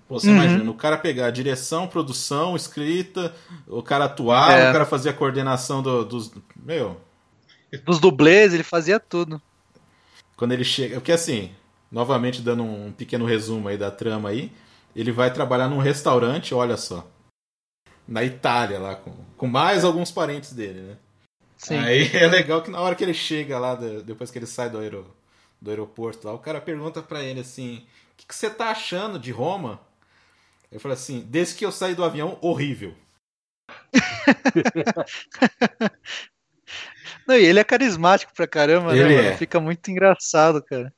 Pô, você uhum. imagina, o cara pegar direção, produção, escrita, o cara atuar, é. o cara fazer a coordenação do, dos. Meu. Dos dublês, ele fazia tudo. Quando ele chega. Porque assim, novamente dando um pequeno resumo aí da trama aí, ele vai trabalhar num restaurante, olha só. Na Itália, lá, com, com mais alguns parentes dele, né? Sim. Aí é legal que na hora que ele chega lá, depois que ele sai do aeroporto do aeroporto lá, o cara pergunta para ele assim: o que, que, você tá achando de Roma? Eu falei assim: desde que eu saí do avião, horrível. Não, e ele é carismático pra caramba, né, ele né? É. Fica muito engraçado, cara.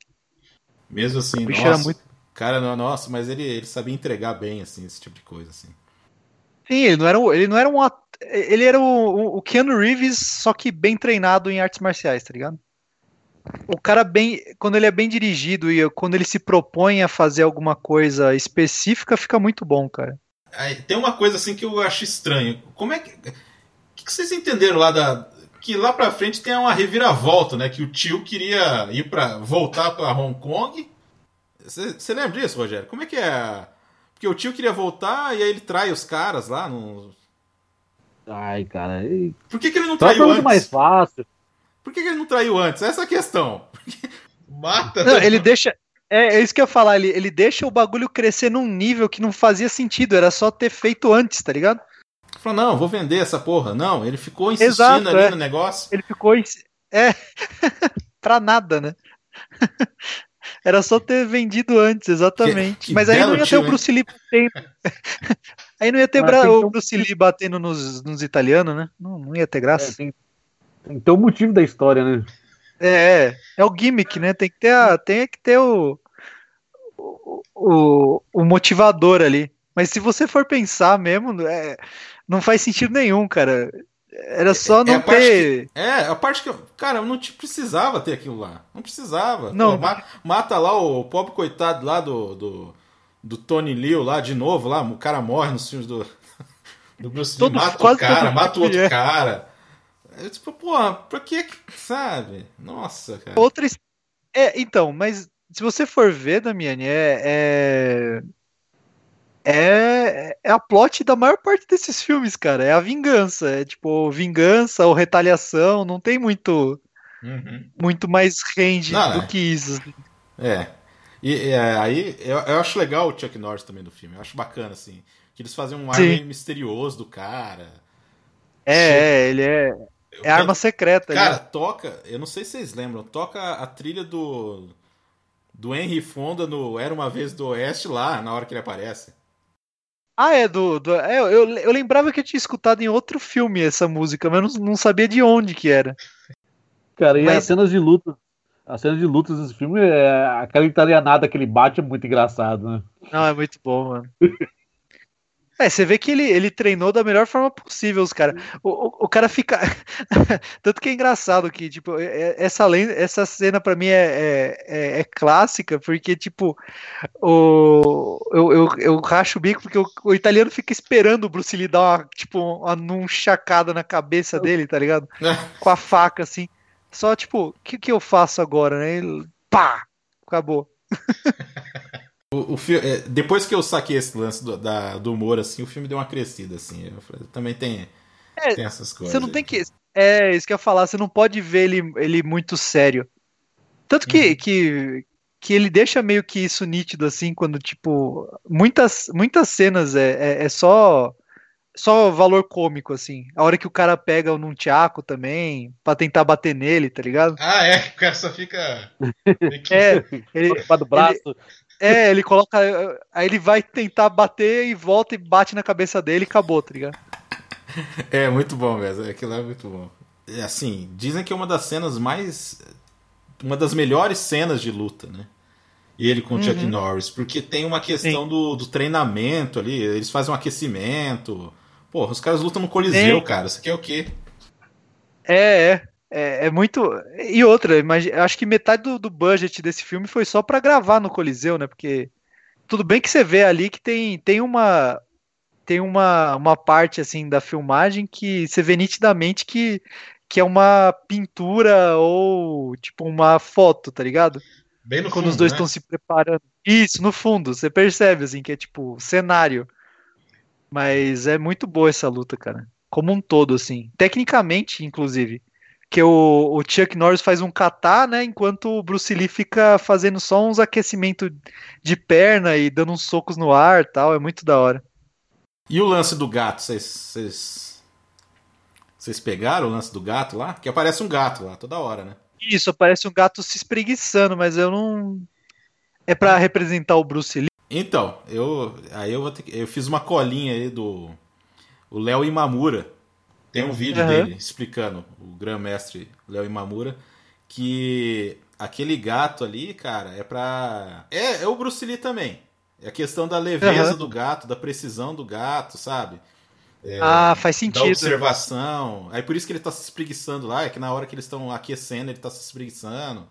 Mesmo assim, nossa, muito... cara, não, nossa, mas ele, ele sabia entregar bem, assim, esse tipo de coisa, assim. Sim, ele não era, ele não era um ele era o, o Keanu Reeves, só que bem treinado em artes marciais, tá ligado? O cara bem, quando ele é bem dirigido e quando ele se propõe a fazer alguma coisa específica, fica muito bom, cara. Tem uma coisa assim que eu acho estranho. Como é que, que, que vocês entenderam lá da que lá pra frente tem uma reviravolta, né? Que o tio queria ir para voltar para Hong Kong. Você lembra disso, Rogério? Como é que é? Porque o tio queria voltar e aí ele trai os caras lá no. Ai, cara. E... Por que, que ele não traiu antes? mais fácil. Por que ele não traiu antes? Essa é a questão. Mata. Não, ele deixa. É, é, isso que eu ia falar, ele, ele deixa o bagulho crescer num nível que não fazia sentido, era só ter feito antes, tá ligado? Falou, não, vou vender essa porra. Não, ele ficou insistindo Exato, ali é. no negócio. Ele ficou. É. pra nada, né? Era só ter vendido antes, exatamente. Que, que Mas aí não ia ter o Bruce Lee batendo. aí não ia ter o Bruce Lee batendo nos, nos italianos, né? Não, não ia ter graça. É, tem, tem que ter o motivo da história, né? É, é o gimmick, né? Tem que ter, a, tem que ter o, o, o motivador ali. Mas se você for pensar mesmo, é, não faz sentido nenhum, cara. Era só não é ter. Que, é, a parte que. Cara, não te precisava ter aquilo lá. Não precisava. Não. Pô, mata, mata, lá o pobre coitado lá do, do, do Tony Liu lá de novo, lá. O cara morre nos filmes do. Do Bruce Lee, mata o cara, mata o outro é. cara. É, tipo, porra, pra que, sabe? Nossa, cara. Outra. É, então, mas se você for ver, Damiani, é, é é, é a plot da maior parte desses filmes, cara. É a vingança. É tipo, vingança ou retaliação. Não tem muito. Uhum. Muito mais range não, do é. que isso. Assim. É. E é, aí eu, eu, acho legal o Chuck Norris também do filme. Eu acho bacana, assim. Que eles fazem um ar misterioso do cara. É, é ele é. Eu, é arma secreta. Cara, ali. toca. Eu não sei se vocês lembram. Toca a trilha do. Do Henry Fonda no Era uma Vez do Oeste lá, na hora que ele aparece. Ah, é do. do é, eu, eu lembrava que eu tinha escutado em outro filme essa música, mas não, não sabia de onde que era. Cara, e mas... as cenas de luta. As cenas de lutas desse filme, é, aquela italianada que ele bate é muito engraçado, né? Não, é muito bom, mano. É, você vê que ele, ele treinou da melhor forma possível, os caras. O, o, o, cara fica. Tanto que é engraçado que, tipo, essa, essa cena pra mim é, é, é, é clássica, porque, tipo, o, eu, eu, eu racho o bico porque o, o, italiano fica esperando o Bruce Lee dar uma, tipo, uma, uma chacada na cabeça dele, tá ligado? Com a faca, assim. Só, tipo, o que, que eu faço agora, né? Ele, pá! Acabou. O, o é, depois que eu saquei esse lance do, da, do humor, assim, o filme deu uma crescida, assim. Eu falei, também tem, é, tem essas coisas. Você não tem que. É, isso que eu ia falar, você não pode ver ele, ele muito sério. Tanto que, uhum. que, que ele deixa meio que isso nítido, assim, quando, tipo, muitas, muitas cenas é, é, é só só valor cômico, assim. A hora que o cara pega num tiaco também, pra tentar bater nele, tá ligado? Ah, é, o cara só fica. é, ele, do braço. Ele, é, ele coloca. Aí ele vai tentar bater e volta e bate na cabeça dele e acabou, tá ligado? É, muito bom mesmo. Aquilo é muito bom. É, assim, dizem que é uma das cenas mais. Uma das melhores cenas de luta, né? E ele com o Chuck uhum. Norris, porque tem uma questão do, do, treinamento ali, eles fazem um aquecimento. Porra, os caras lutam no Coliseu, Sim. cara. Isso aqui é o quê? É, é. É, é, muito. E outra, imagina, acho que metade do, do budget desse filme foi só para gravar no Coliseu, né? Porque tudo bem que você vê ali que tem, tem uma tem uma, uma parte assim da filmagem que você vê nitidamente que, que é uma pintura ou tipo uma foto, tá ligado? Bem no Quando fundo, os dois né? estão se preparando. Isso, no fundo, você percebe assim que é tipo cenário. Mas é muito boa essa luta, cara. Como um todo, assim. Tecnicamente, inclusive que o, o, Chuck Norris faz um kata, né, enquanto o Bruce Lee fica fazendo só uns aquecimentos de perna e dando uns socos no ar tal, é muito da hora. E o lance do gato, vocês vocês pegaram o lance do gato lá? Que aparece um gato lá toda hora, né? Isso, aparece um gato se espreguiçando, mas eu não é para representar o Bruce Lee. Então, eu aí eu que, eu fiz uma colinha aí do o Léo Imamura tem um vídeo uhum. dele explicando, o grão-mestre Léo Imamura, que aquele gato ali, cara, é pra. É, é o Bruce Lee também. É a questão da leveza uhum. do gato, da precisão do gato, sabe? É, ah, faz sentido. Da observação. Aí por isso que ele tá se espreguiçando lá, é que na hora que eles estão aquecendo, ele tá se espreguiçando.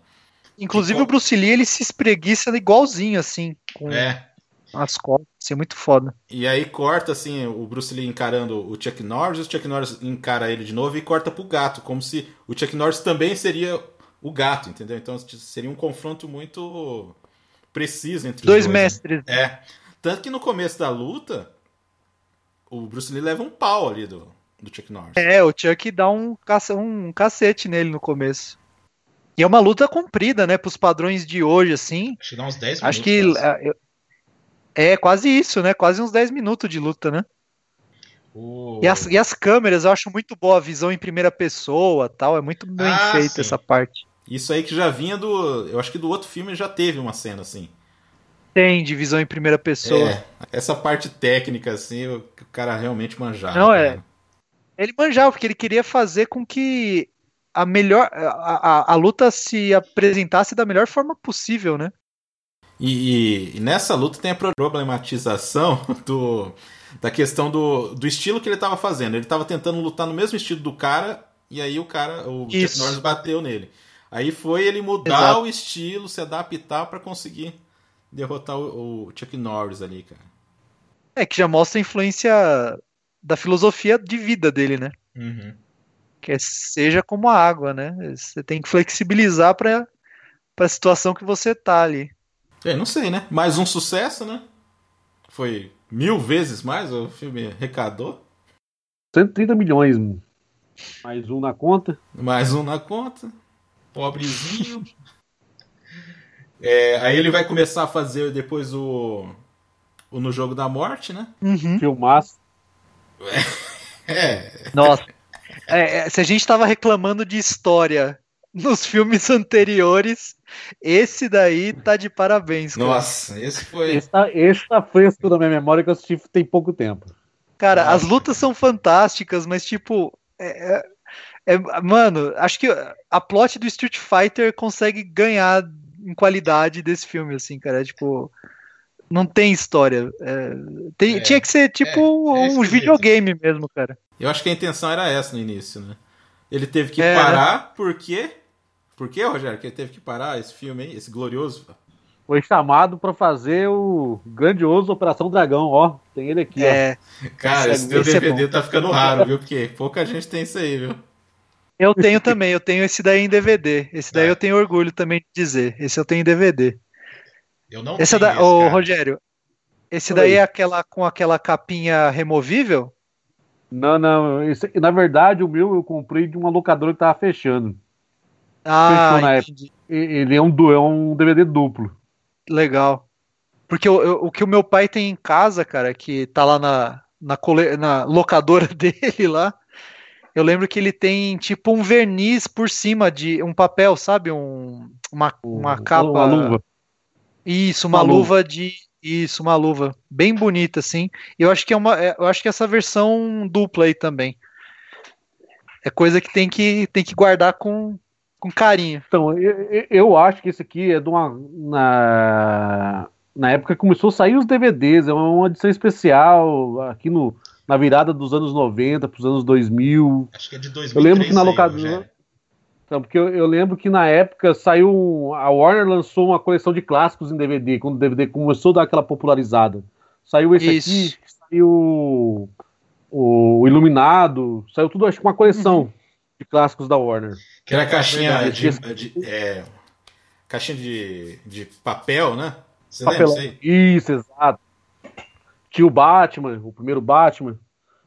Inclusive o Bruce Lee, ele se espreguiça igualzinho, assim. Com... É as costas, isso é muito foda. E aí corta assim, o Bruce Lee encarando o Chuck Norris, o Chuck Norris encara ele de novo e corta pro gato, como se o Chuck Norris também seria o gato, entendeu? Então seria um confronto muito preciso entre dois, dois né? mestres. Né? É. Tanto que no começo da luta, o Bruce Lee leva um pau ali do, do Chuck Norris. É, o Chuck dá um, cac um cacete nele no começo. E é uma luta comprida, né? Pros padrões de hoje, assim. Acho que dá uns 10 minutos. Acho que. É, quase isso, né? Quase uns 10 minutos de luta, né? E, as, e as câmeras, eu acho muito boa a visão em primeira pessoa tal. É muito bem ah, feita essa parte. Isso aí que já vinha do. Eu acho que do outro filme já teve uma cena assim. Tem, de visão em primeira pessoa. É, essa parte técnica, assim, o, o cara realmente manjava. Não, é. Ele manjava, porque ele queria fazer com que a melhor. A, a, a luta se apresentasse da melhor forma possível, né? E, e, nessa luta tem a problematização do, da questão do, do estilo que ele estava fazendo. Ele estava tentando lutar no mesmo estilo do cara, e aí o cara, o Chuck Norris bateu nele. Aí foi ele mudar Exato. o estilo, se adaptar para conseguir derrotar o, o, Chuck Norris ali, cara. É, que já mostra a influência da filosofia de vida dele, né? Uhum. Que é, seja como a água, né? Você tem que flexibilizar para a situação que você tá ali. É, não sei, né? Mais um sucesso, né? Foi mil vezes mais o filme arrecadou. 130 milhões. Mais um na conta. Mais um na conta. Pobrezinho. é, aí ele vai começar a fazer depois o, o No Jogo da Morte, né? Uhum. Filmaço. É. Nossa. É, é, se a gente tava reclamando de história nos filmes anteriores, esse daí tá de parabéns. Cara. Nossa, esse foi. Esse tá, esse tá fresco na minha memória que eu assisti tem pouco tempo. Cara, Nossa. as lutas são fantásticas, mas tipo. É, é, é, mano, acho que a plot do Street Fighter consegue ganhar em qualidade desse filme, assim, cara. É, tipo. Não tem história. É, tem, é, tinha que ser tipo um videogame mesmo, cara. Eu acho que a intenção era essa no início, né? Ele teve que parar né? porque por que, Rogério, que ele teve que parar esse filme aí, esse glorioso? Foi chamado para fazer o grandioso Operação Dragão, ó. Tem ele aqui, é. ó. Cara, esse teu DVD é tá ficando raro, viu? Porque pouca gente tem isso aí, viu? Eu tenho também, eu tenho esse daí em DVD. Esse daí é. eu tenho orgulho também de dizer. Esse eu tenho em DVD. Eu não esse tenho da... esse, Ô, Rogério, esse daí é aquela com aquela capinha removível? Não, não. Esse, na verdade, o meu eu comprei de uma locadora que tava fechando. Ah, ele é um, é um DVD duplo. Legal. Porque o, o, o que o meu pai tem em casa, cara, que tá lá na, na, cole, na locadora dele lá, eu lembro que ele tem tipo um verniz por cima de um papel, sabe? Um, uma, uma capa. Uma luva. Isso, uma, uma luva, luva de. Isso, uma luva. Bem bonita, assim. Eu acho que é uma. É, eu acho que essa versão dupla aí também. É coisa que tem que, tem que guardar com, com carinho. Então, eu, eu acho que esse aqui é de uma. Na, na época que começou a sair os DVDs, é uma edição especial aqui no, na virada dos anos 90 para os anos 2000. Acho que é de 2003. Eu lembro que na locadora. Então, porque eu, eu, lembro que na época saiu. A Warner lançou uma coleção de clássicos em DVD, quando o DVD começou a dar aquela popularizada. Saiu esse Isso. aqui, saiu o, o Iluminado, saiu tudo, acho que uma coleção. Uhum de clássicos da Warner. Que era caixinha de, de, é, caixinha de, de papel, né? Você Papelão. lembra isso? exato. Tinha o Batman, o primeiro Batman.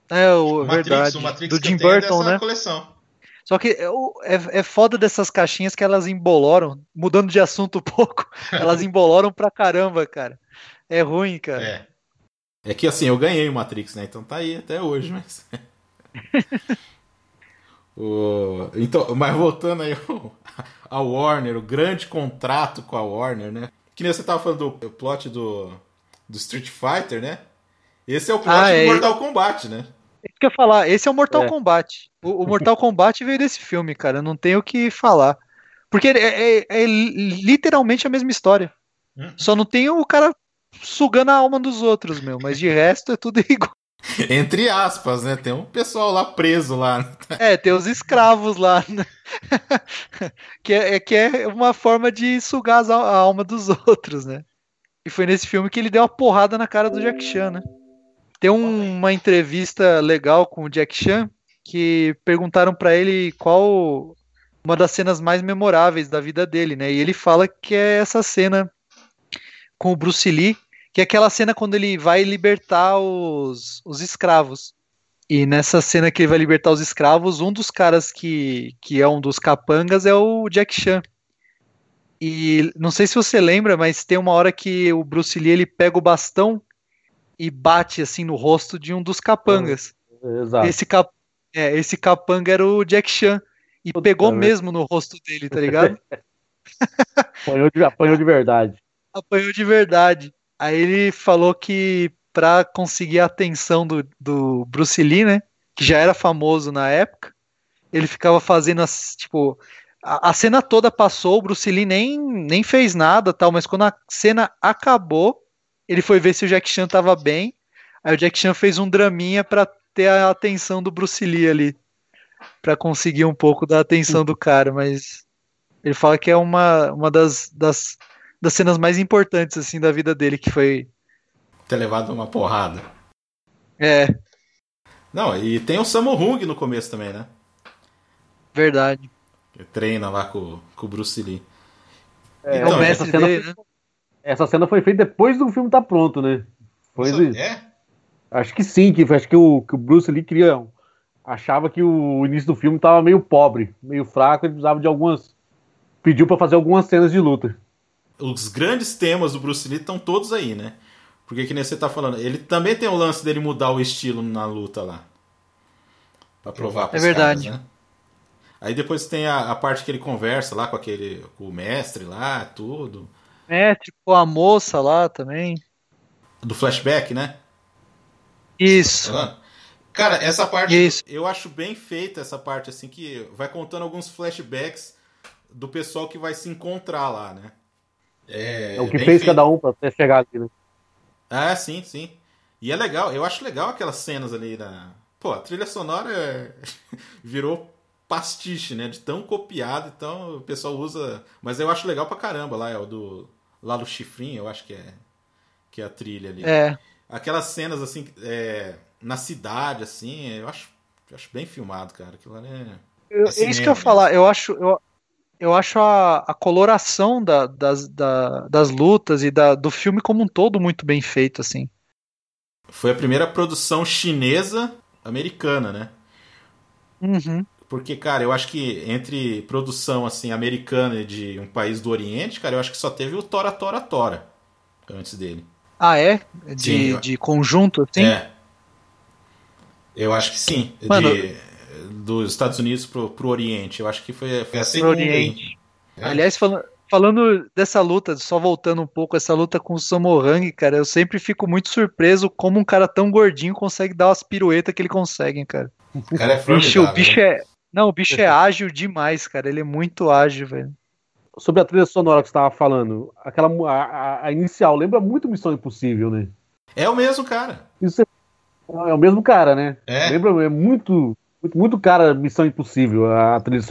É, o, Matrix, verdade. O Matrix do Jim Burton, né? Coleção. Só que é, é, é foda dessas caixinhas que elas emboloram, mudando de assunto um pouco, elas emboloram pra caramba, cara. É ruim, cara. É. É que assim, eu ganhei o Matrix, né? Então tá aí até hoje, mas. O, então, mas voltando aí ao Warner, o grande contrato com a Warner, né? Que nem você tava falando do plot do, do Street Fighter, né? Esse é o plot ah, é. do Mortal Kombat, né? Isso que eu ia falar, esse é o Mortal é. Kombat. O, o, Mortal Kombat veio desse filme, cara. Não tenho o que falar. Porque é, é, é literalmente a mesma história. Hum. Só não tem o cara sugando a alma dos outros, meu. Mas de resto é tudo igual. Entre aspas, né? Tem um pessoal lá preso lá. É, tem os escravos lá. Né? que, é, que é uma forma de sugar a alma dos outros, né? E foi nesse filme que ele deu uma porrada na cara do Jack Chan, né? Tem um, uma entrevista legal com o Jack Chan que perguntaram para ele qual uma das cenas mais memoráveis da vida dele, né? E ele fala que é essa cena com o Bruce Lee que é aquela cena quando ele vai libertar os, os escravos. E nessa cena que ele vai libertar os escravos, um dos caras que, que é um dos capangas é o Jack Chan. E não sei se você lembra, mas tem uma hora que o Bruce Lee ele pega o bastão e bate assim no rosto de um dos capangas. Exato. Esse, cap, é, esse capanga era o Jack Chan. E Puta pegou mesmo no rosto dele, tá ligado? apanhou, de, apanhou de verdade. Apanhou de verdade. Aí ele falou que para conseguir a atenção do, do Bruce Lee, né? Que já era famoso na época, ele ficava fazendo as, tipo, a, a, cena toda passou, o Bruce Lee nem, nem fez nada, tal, mas quando a cena acabou, ele foi ver se o Jack Chan tava bem. Aí o Jack Chan fez um draminha para ter a atenção do Bruce Lee ali, para conseguir um pouco da atenção do cara, mas ele fala que é uma, uma das, das, das cenas mais importantes assim da vida dele, que foi ter levado uma porrada. É. Não, e tem o Sammo Hung no começo também, né? Verdade. Que treina lá com, com o Bruce Lee. É, então, essa, cena, dele, né? essa cena foi feita depois do filme estar tá pronto, né? Foi é? Acho que sim, que acho que o, que o Bruce Lee queria. Achava que o início do filme estava meio pobre, meio fraco, ele precisava de algumas. Pediu para fazer algumas cenas de luta. Os grandes temas do Bruce Lee estão todos aí, né? Porque que nem você tá falando, ele também tem o lance dele mudar o estilo na luta lá. Pra provar É verdade. Caras, né? Aí depois tem a, a, parte que ele conversa lá com aquele com o mestre lá, tudo. É, tipo a moça lá também. Do flashback, né? Isso. Tá Cara, essa parte Isso. eu acho bem feita essa parte assim que vai contando alguns flashbacks do pessoal que vai se encontrar lá, né? É, é o que fez feito. cada um para até chegar ali, né? Ah, sim, sim. E é legal, eu acho legal aquelas cenas ali da. Pô, a trilha sonora é... virou pastiche, né? De tão copiado, então o pessoal usa. Mas eu acho legal pra caramba lá, é o do. Lá do Chifrinho, eu acho que é. Que é a trilha ali. É. Aquelas cenas assim, é... na cidade, assim, eu acho, eu acho bem filmado, cara. Aquilo ali é. Eu, é, é isso que eu ia falar, eu acho. Eu eu acho a, a coloração da, das, da, das lutas e da, do filme como um todo muito bem feito, assim. Foi a primeira produção chinesa americana, né? Uhum. Porque, cara, eu acho que entre produção assim americana e de um país do Oriente, cara, eu acho que só teve o Tora Tora Tora antes dele. Ah, é? De, sim, de conjunto, assim? É. Eu acho que sim. Mano, de dos Estados Unidos pro, pro Oriente. Eu acho que foi, foi a segunda. Oriente. É. Aliás, falando, falando dessa luta, só voltando um pouco, essa luta com o Samohang, cara, eu sempre fico muito surpreso como um cara tão gordinho consegue dar umas piruetas que ele consegue, cara. O cara é bicho, o bicho né? é. Não, o bicho é ágil demais, cara. Ele é muito ágil, velho. Sobre a trilha sonora que você estava falando, aquela a, a, inicial lembra muito Missão Impossível, né? É o mesmo cara. Isso é, é o mesmo cara, né? É. Lembra, é muito muito, muito cara Missão Impossível, a trilha.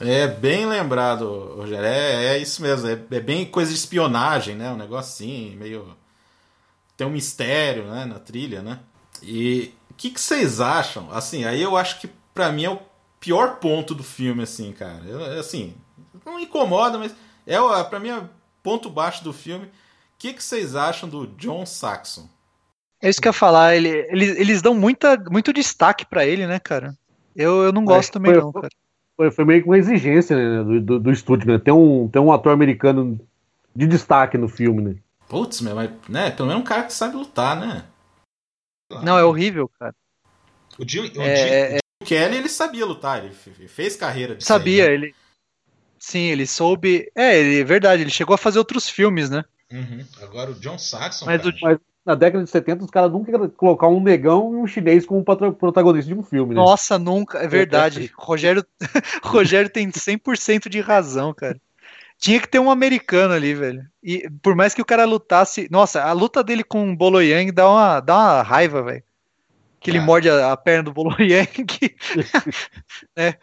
É bem lembrado, Rogério. É, é isso mesmo. É, é, bem coisa de espionagem, né? Um negócio assim, meio. Tem um mistério né? na trilha, né? E o que, que vocês acham? Assim, aí eu acho que para mim é o pior ponto do filme, assim, cara. Eu, assim, não incomoda, mas é para mim é ponto baixo do filme. O que, que vocês acham do John Saxon? É isso que eu ia falar. Ele, eles, eles dão muita, muito destaque para ele, né, cara? Eu, eu não gosto também, foi, não, cara. Foi, foi, meio que uma exigência né, do, do, do, estúdio, né? Tem um, tem um ator americano de destaque no filme, né? Putz, mas, né? Pelo menos um cara que sabe lutar, né? Não, é horrível, cara. O Jim, o é, Jim, é, é. Kelly, ele sabia lutar, ele fez carreira de Sabia, né? ele. Sim, ele soube. É, ele, é verdade, ele chegou a fazer outros filmes, né? Uhum. Agora o John Saxon. Mas, o, mas, na década de 70 os caras nunca colocar um negão e um chinês como protagonista de um filme, né? Nossa, nunca, é verdade. É, Rogério, Rogério tem 100% de razão, cara. Tinha que ter um americano ali, velho. E por mais que o cara lutasse. Nossa, a luta dele com o Bolo Yang dá uma, dá uma raiva, velho. Que ele ah. morde a, a, perna do Bolo Yang. né,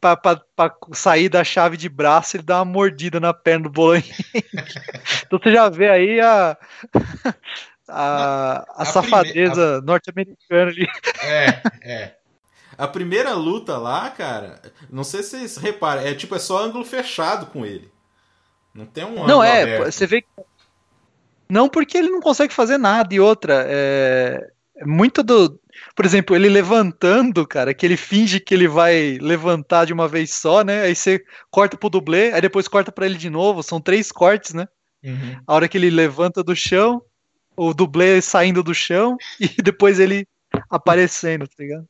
pra, pra, pra, sair da chave de braço, ele dá uma mordida na perna do Bolo Yang. então você já vê aí a a, a, a safadeza a... norte-americana ali. É, é. A primeira luta lá, cara, não sei se vocês reparam, é tipo, é só ângulo fechado com ele. Não tem um Não, é, aberto. você vê Não porque ele não consegue fazer nada. E outra, é... é muito do. Por exemplo, ele levantando, cara, que ele finge que ele vai levantar de uma vez só, né? Aí você corta pro dublê, aí depois corta para ele de novo. São três cortes, né? Uhum. A hora que ele levanta do chão, o dublê saindo do chão e depois ele aparecendo, tá ligado?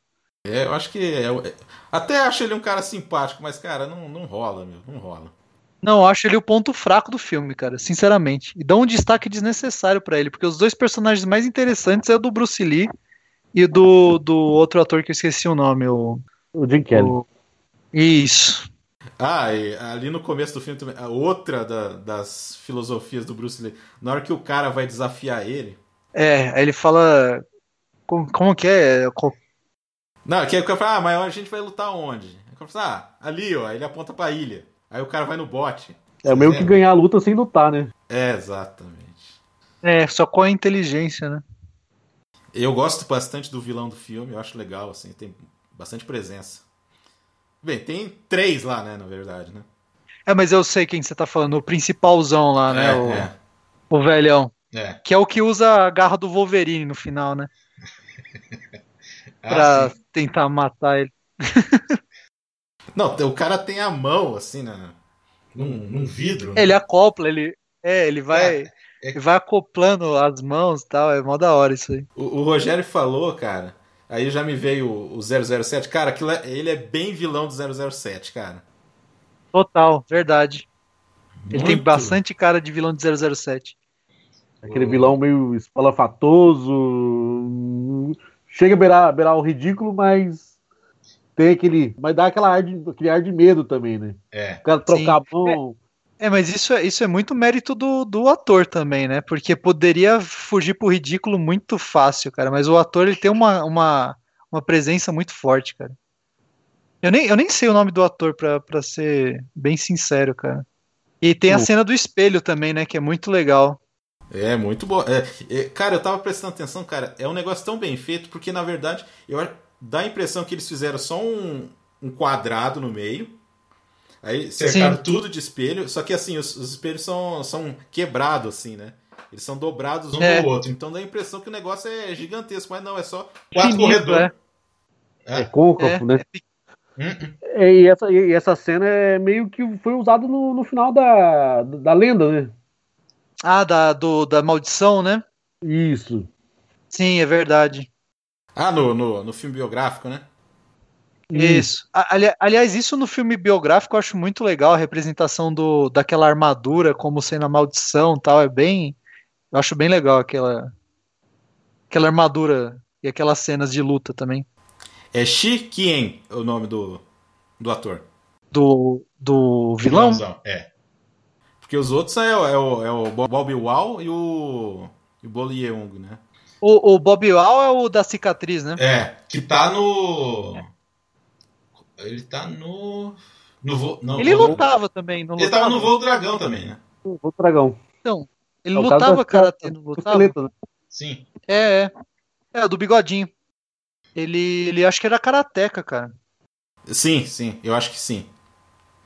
É, eu acho que. É, é, até acho ele um cara simpático, mas, cara, não, não rola, meu. Não rola. Não, eu acho ele o ponto fraco do filme, cara, sinceramente. E dá um destaque desnecessário para ele, porque os dois personagens mais interessantes é o do Bruce Lee e do, do outro ator que eu esqueci o nome, o. O Jim Kelly. O... Isso. Ah, e ali no começo do filme também, a outra da, das filosofias do Bruce Lee, na hora que o cara vai desafiar ele. É, aí ele fala. Como, como que é? Não, que aí o cara fala, ah, mas a gente vai lutar onde? Aí o cara fala, ah, ali, ó, ele aponta pra ilha. Aí o cara vai no bote. É meio que ganhar a luta sem lutar, né? É, exatamente. É, só com a inteligência, né? Eu gosto bastante do vilão do filme, eu acho legal, assim, tem bastante presença. Bem, tem três lá, né, na verdade, né? É, mas eu sei quem você tá falando, o principalzão lá, né? É, o, é. o velhão. É. Que é o que usa a garra do Wolverine no final, né? Ah, Pra sim. tentar matar ele. Não, o cara tem a mão, assim, né, num, num vidro. né? Ele acopla, ele. É, ele vai. É, Ele vai acoplando as mãos e tal. É mó da hora isso aí. O, o Rogério falou, cara, aí já me veio o, o 007. Cara, aquilo é- ele é bem vilão do 007, cara. Total, verdade. Ele tem Muito. bastante cara de vilão de 007. Aquele vilão meio espalafatoso. Chega a beirar, beirar o ridículo, mas tem aquele. Mas dá aquela ar de, aquele ar de medo também, né? É. O cara trocar a mão. É, mas isso é, isso é muito mérito do, do ator também, né? Porque poderia fugir pro ridículo muito fácil, cara. Mas o ator ele tem uma, uma, uma presença muito forte, cara. Eu nem, eu nem sei o nome do ator, pra, pra ser bem sincero, cara. E tem a cena do espelho também, né? Que é muito legal. É, muito bom. É, é, cara, eu tava prestando atenção, cara, é um negócio tão bem feito, porque na verdade, eu dá a impressão que eles fizeram só um, um quadrado no meio. Aí cercaram Sim. tudo de espelho, só que assim, os, os espelhos são, são quebrados, assim, né? Eles são dobrados um É. no outro. Então dá a impressão que o negócio é gigantesco, mas não, é só Quatro Finito, corredores. É É. côncavo, né? Hum, É, e, essa, e essa cena é meio que foi usada no, no final da, da lenda, né? Ah, da, do, da maldição, né? Isso. Sim, é verdade. Ah, no, no, no filme biográfico, né? Isso. Ali- aliás, isso no filme biográfico eu acho muito legal, a representação do, daquela armadura como sendo a maldição e tal. É bem. Eu acho bem legal aquela. Aquela armadura e aquelas cenas de luta também. É Shi Kien, o nome do, do ator. Do, do vilão? vilãozão, É. Porque os outros é, o- é o, é o Bob Wall e o, e o Bolo Yeung, né? O, o Bob Wall é o da cicatriz, né? É. Que tá no. Ele tá no. No voo. Não, Ele voo- lutava também, não Ele lutava? tava no voo do dragão também, né? O dragão. Ele É lutava da- karatê, não lutava? Né? Sim. É, é. É, o do bigodinho. Ele, ele acho que era karateca, cara. Sim, sim, eu acho que sim.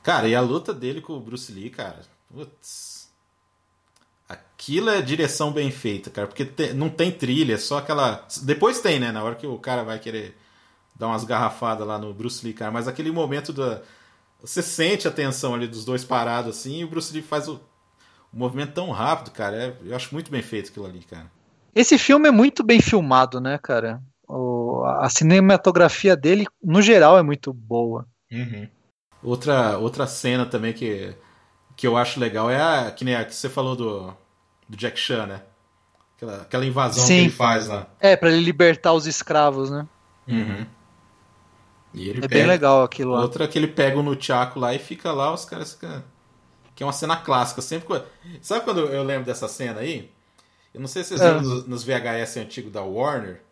Cara, e a luta dele com o Bruce Lee, cara. Putz. Aquilo é direção bem feita, cara. Porque te- não tem trilha, é só aquela. Depois tem, né? Na hora que o cara vai querer dar umas garrafadas lá no Bruce Lee, cara. Mas aquele momento da. Você sente a tensão ali dos dois parados assim e o Bruce Lee faz o, o movimento tão rápido, cara. É- eu acho muito bem feito aquilo ali, cara. Esse filme é muito bem filmado, né, cara? O- a cinematografia dele, no geral, é muito boa. Uhum. Outra, outra cena também que, que eu acho legal é a que, nem a que você falou do, do Jack Chan, né? Aquela, aquela invasão Sim. que ele faz lá. É, pra ele libertar os escravos, né? Uhum. E ele É pega, bem legal aquilo lá. Outra que ele pega o Nunchaku lá e fica lá, os caras ficam. Que é uma cena clássica. Sempre Sabe quando eu lembro dessa cena aí? Eu não sei se vocês É. viram nos, VHS antigos da Warner,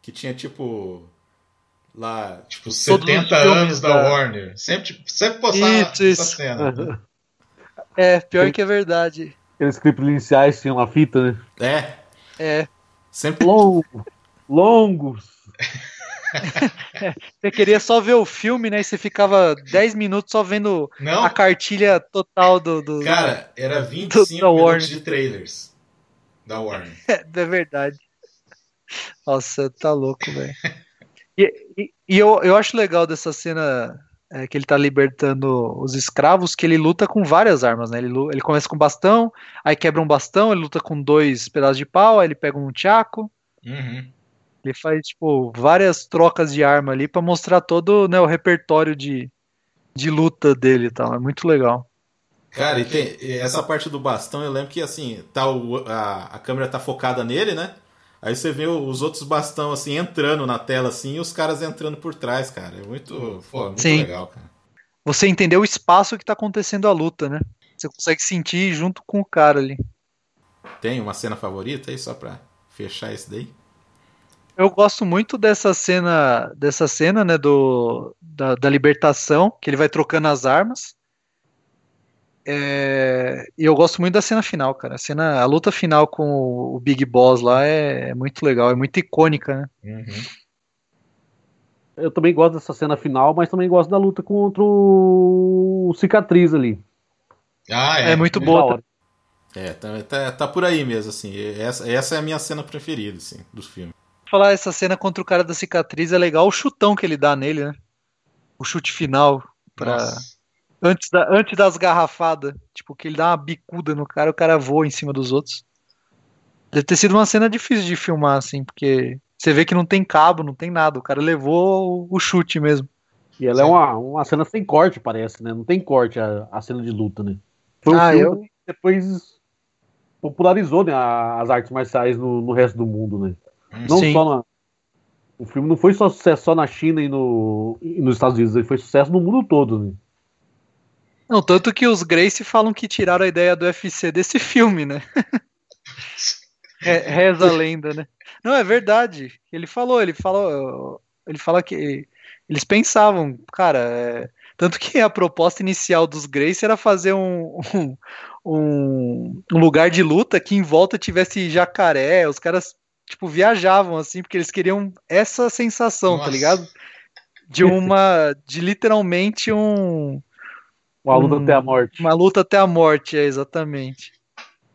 que tinha tipo. Lá. Tipo, Todos 70 os filmes anos da, da- Warner. Sempre, tipo, sempre postava Isso, essa isso. cena. É, pior que é verdade. Aqueles clipes iniciais tinham uma fita, né? É. É. Sempre. Longo, longos. Você queria só ver o filme, né? E você ficava 10 minutos só vendo Não, a cartilha total do. do... cara, era da 25 Warner. minutos de trailers da Warner. É, é verdade. Nossa, tá louco, velho. E, e- e eu, eu acho legal dessa cena é, que ele tá libertando os escravos, que ele luta com várias armas, né? Ele, ele começa com bastão, aí quebra um bastão, ele luta com dois pedaços de pau, aí ele pega um tchaco, Uhum. Ele faz, tipo, várias trocas de arma ali pra mostrar todo né, o repertório de, de luta dele e tal. É muito legal. Cara, e tem essa parte do bastão, eu lembro que assim, tá o, a, a câmera tá focada nele, né? Aí você vê os outros bastão assim entrando na tela assim e os caras entrando por trás, cara. É muito, pô, é muito Sim. legal, cara. você entender o espaço que tá acontecendo a luta, né? Você consegue sentir junto com o cara ali. Tem uma cena favorita aí só pra fechar esse daí? Eu gosto muito dessa cena, dessa cena, né, do da, da libertação, que ele vai trocando as armas. É, e eu gosto muito da cena final, cara. A, cena, a luta final com o, o Big Boss lá é, é, muito legal, é muito icônica, né? Uhum. Eu também gosto dessa cena final, mas também gosto da luta contra o Cicatriz ali. Ah, é. É muito boa. É, tá, tá, tá, por aí mesmo, assim. Essa, essa é a minha cena preferida, assim, dos filmes. Falar essa cena contra o cara da cicatriz é legal, o chutão que ele dá nele, né? O chute final pra. Antes, da, antes das garrafadas. Tipo, que ele dá uma bicuda no cara, o cara voa em cima dos outros. Deve ter sido uma cena difícil de filmar, assim, porque você vê que não tem cabo, não tem nada. O cara levou o chute mesmo. E ela é uma, uma cena sem corte, parece, né? Não tem corte a, a cena de luta, né? Foi um ah, eu... depois popularizou né, as artes marciais no, no resto do mundo, né? Não Sim. só na, o filme não foi só sucesso só na China e, no, e nos Estados Unidos, ele foi sucesso no mundo todo, né? Não, tanto que os Grace falam que tiraram a ideia do UFC desse filme, né? Reza a lenda, né? Não, é verdade. Ele falou, ele falou, ele fala que eles pensavam, cara, é... tanto que a proposta inicial dos Grace era fazer um, um, um lugar de luta que em volta tivesse jacaré, os caras tipo viajavam assim porque eles queriam essa sensação, tá Nossa. tá ligado? De uma, de literalmente um uma luta um, até a morte. Uma luta até a morte, é exatamente.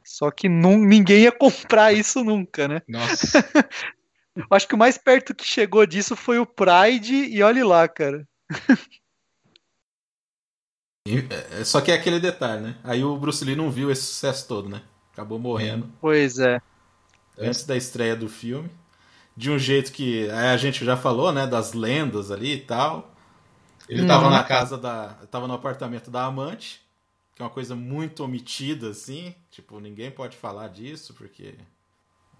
Só que num, ninguém ia comprar isso nunca, né? Nossa. Acho que o mais perto que chegou disso foi o Pride e olhe lá, cara. É, só que é aquele detalhe, né? Aí o Bruce Lee não viu esse sucesso todo, né? Acabou morrendo. Pois é. Antes da estreia do filme. De um jeito que a gente já falou, né? Das lendas ali e tal. Ele estava uhum. na casa da. Tava no apartamento da amante, que é uma coisa muito omitida, assim. Tipo, ninguém pode falar disso, porque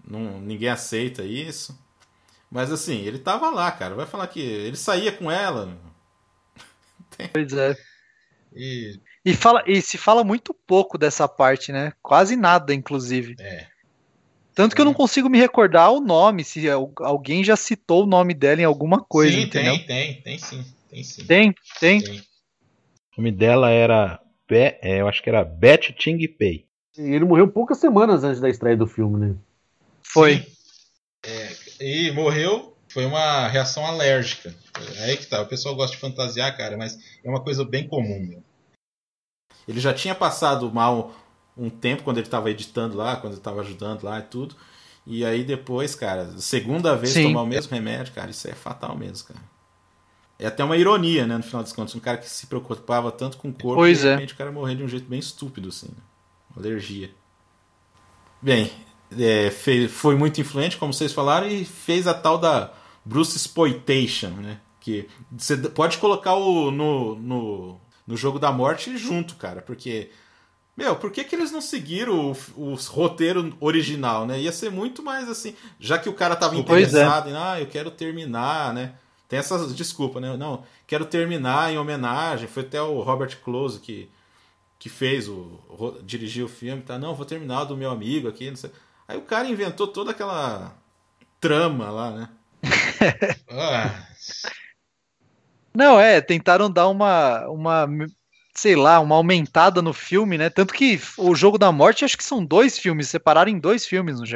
não, ninguém aceita isso. Mas assim, ele tava lá, cara. Vai falar que ele saía com ela. Pois é. E... E, fala, e se fala muito pouco dessa parte, né? Quase nada, inclusive. É. Tanto que eu não consigo me recordar o nome, se alguém já citou o nome dela em alguma coisa. Sim, entendeu? tem, tem, tem sim. Tem sim. Tem, tem. tem. O nome dela era. Be, é, eu acho que era Beth Ting Pei. Ele morreu poucas semanas antes da estreia do filme, né? Foi. É, e morreu, foi uma reação alérgica. É aí que tá. O pessoal gosta de fantasiar, cara, mas é uma coisa bem comum. Meu. Ele já tinha passado mal um tempo quando ele estava editando lá, quando ele estava ajudando lá e tudo. E aí depois, cara, segunda vez Sim. tomar o mesmo remédio, cara, isso é fatal mesmo, cara. É até uma ironia, né, no final dos contos. Um cara que se preocupava tanto com o corpo, pois de repente é. o cara morrer de um jeito bem estúpido, assim. Né? Alergia. Bem, é, fez, foi muito influente, como vocês falaram, e fez a tal da Bruce Exploitation, né? Que você pode colocar o, no, no, no jogo da morte junto, cara, porque. Meu, por que, que eles não seguiram o, o roteiro original, né? Ia ser muito mais assim. Já que o cara tava é. interessado é. em, ah, eu quero terminar, né? Tem essas desculpas, né? Não, quero terminar em homenagem. Foi até o Robert Close que, que fez o. dirigiu o filme, tá? Não, vou terminar do meu amigo aqui, não sei. Aí o cara inventou toda aquela trama lá, né? Ah. Não, é, tentaram dar uma, uma, sei lá, uma aumentada no filme, né? Tanto que o Jogo da Morte, acho que são dois filmes, separaram em dois filmes no,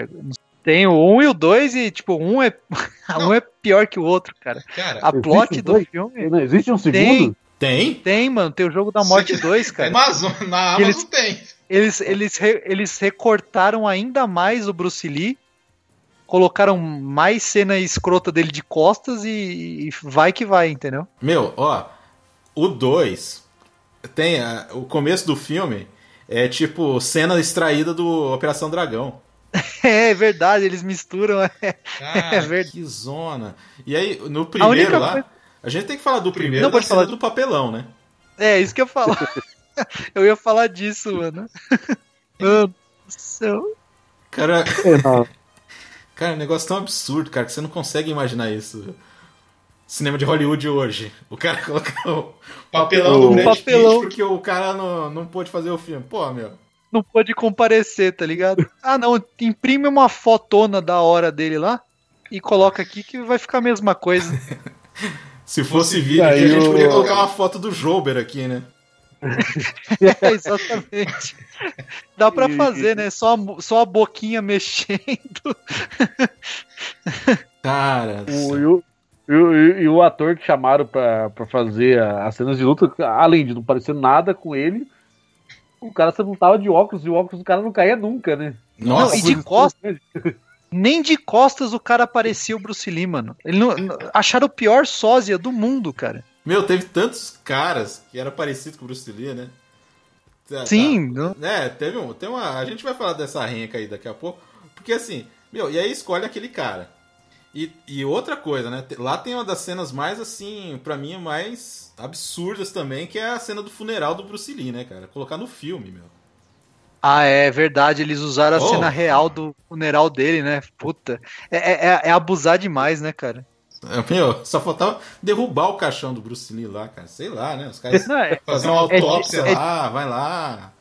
tem o 1 um e o 2 e, tipo, um é, um é pior que o outro, cara. cara a plot do dois? filme. Não existe um segundo? Tem? Tem, mano. Tem o Jogo da Morte 2, cara. Amazon, na Amazon eles, tem. Eles, eles, eles recortaram ainda mais o Bruce Lee, colocaram mais cena escrota dele de costas e, e vai que vai, entendeu? Meu, ó, o 2 tem a, o começo do filme é tipo cena extraída do Operação Dragão. É verdade, eles misturam. É, Cara, é verdade. Que zona. E aí, no primeiro a lá, coisa... a gente tem que falar do primeiro, não pode falar do papelão, né? É, isso que eu ia falar. eu ia falar disso, mano. Mano do céu. Cara. É, cara, é um negócio tão absurdo, cara, que você não consegue imaginar isso. Cinema de Hollywood hoje. O cara colocou o papelão do Brad papelão. Pitt porque o cara não, não pôde fazer o filme. Pô, meu. Não pôde comparecer, tá ligado? Ah, não, imprime uma fotona da hora dele lá e coloca aqui que vai ficar a mesma coisa. Se fosse vídeo, aqui, a gente podia colocar uma foto do Jober aqui, né? é, exatamente. Dá pra fazer, né? Só, só a boquinha mexendo. Cara. O, e, e, e, o ator que chamaram pra, pra fazer as cenas de luta, além de não parecer nada com ele, o cara você não tava de óculos e o óculos do cara não caía nunca, né? Nossa, não, e de costas. Nem de costas o cara parecia o Bruce Lee, mano. Ele não, acharam o pior sósia do mundo, cara. Meu, teve tantos caras que era parecido com o Bruce Lee, né? Tá, Sim. Tá. É, teve um, tem uma. A gente vai falar dessa renca aí daqui a pouco. Porque assim, meu, e aí escolhe aquele cara. E, e outra coisa, né? Lá tem uma das cenas mais, assim, para mim, mais absurdas também, que é a cena do funeral do Bruce Lee, né, cara? Colocar no filme, meu. Ah, é verdade, eles usaram a oh. cena real do funeral dele, né? Puta. É, é, é, é abusar demais, né, cara? É, meu, só faltava derrubar o caixão do Bruce Lee lá, cara. Sei lá, né? Os caras é, fazer uma autópsia é, lá, vai lá.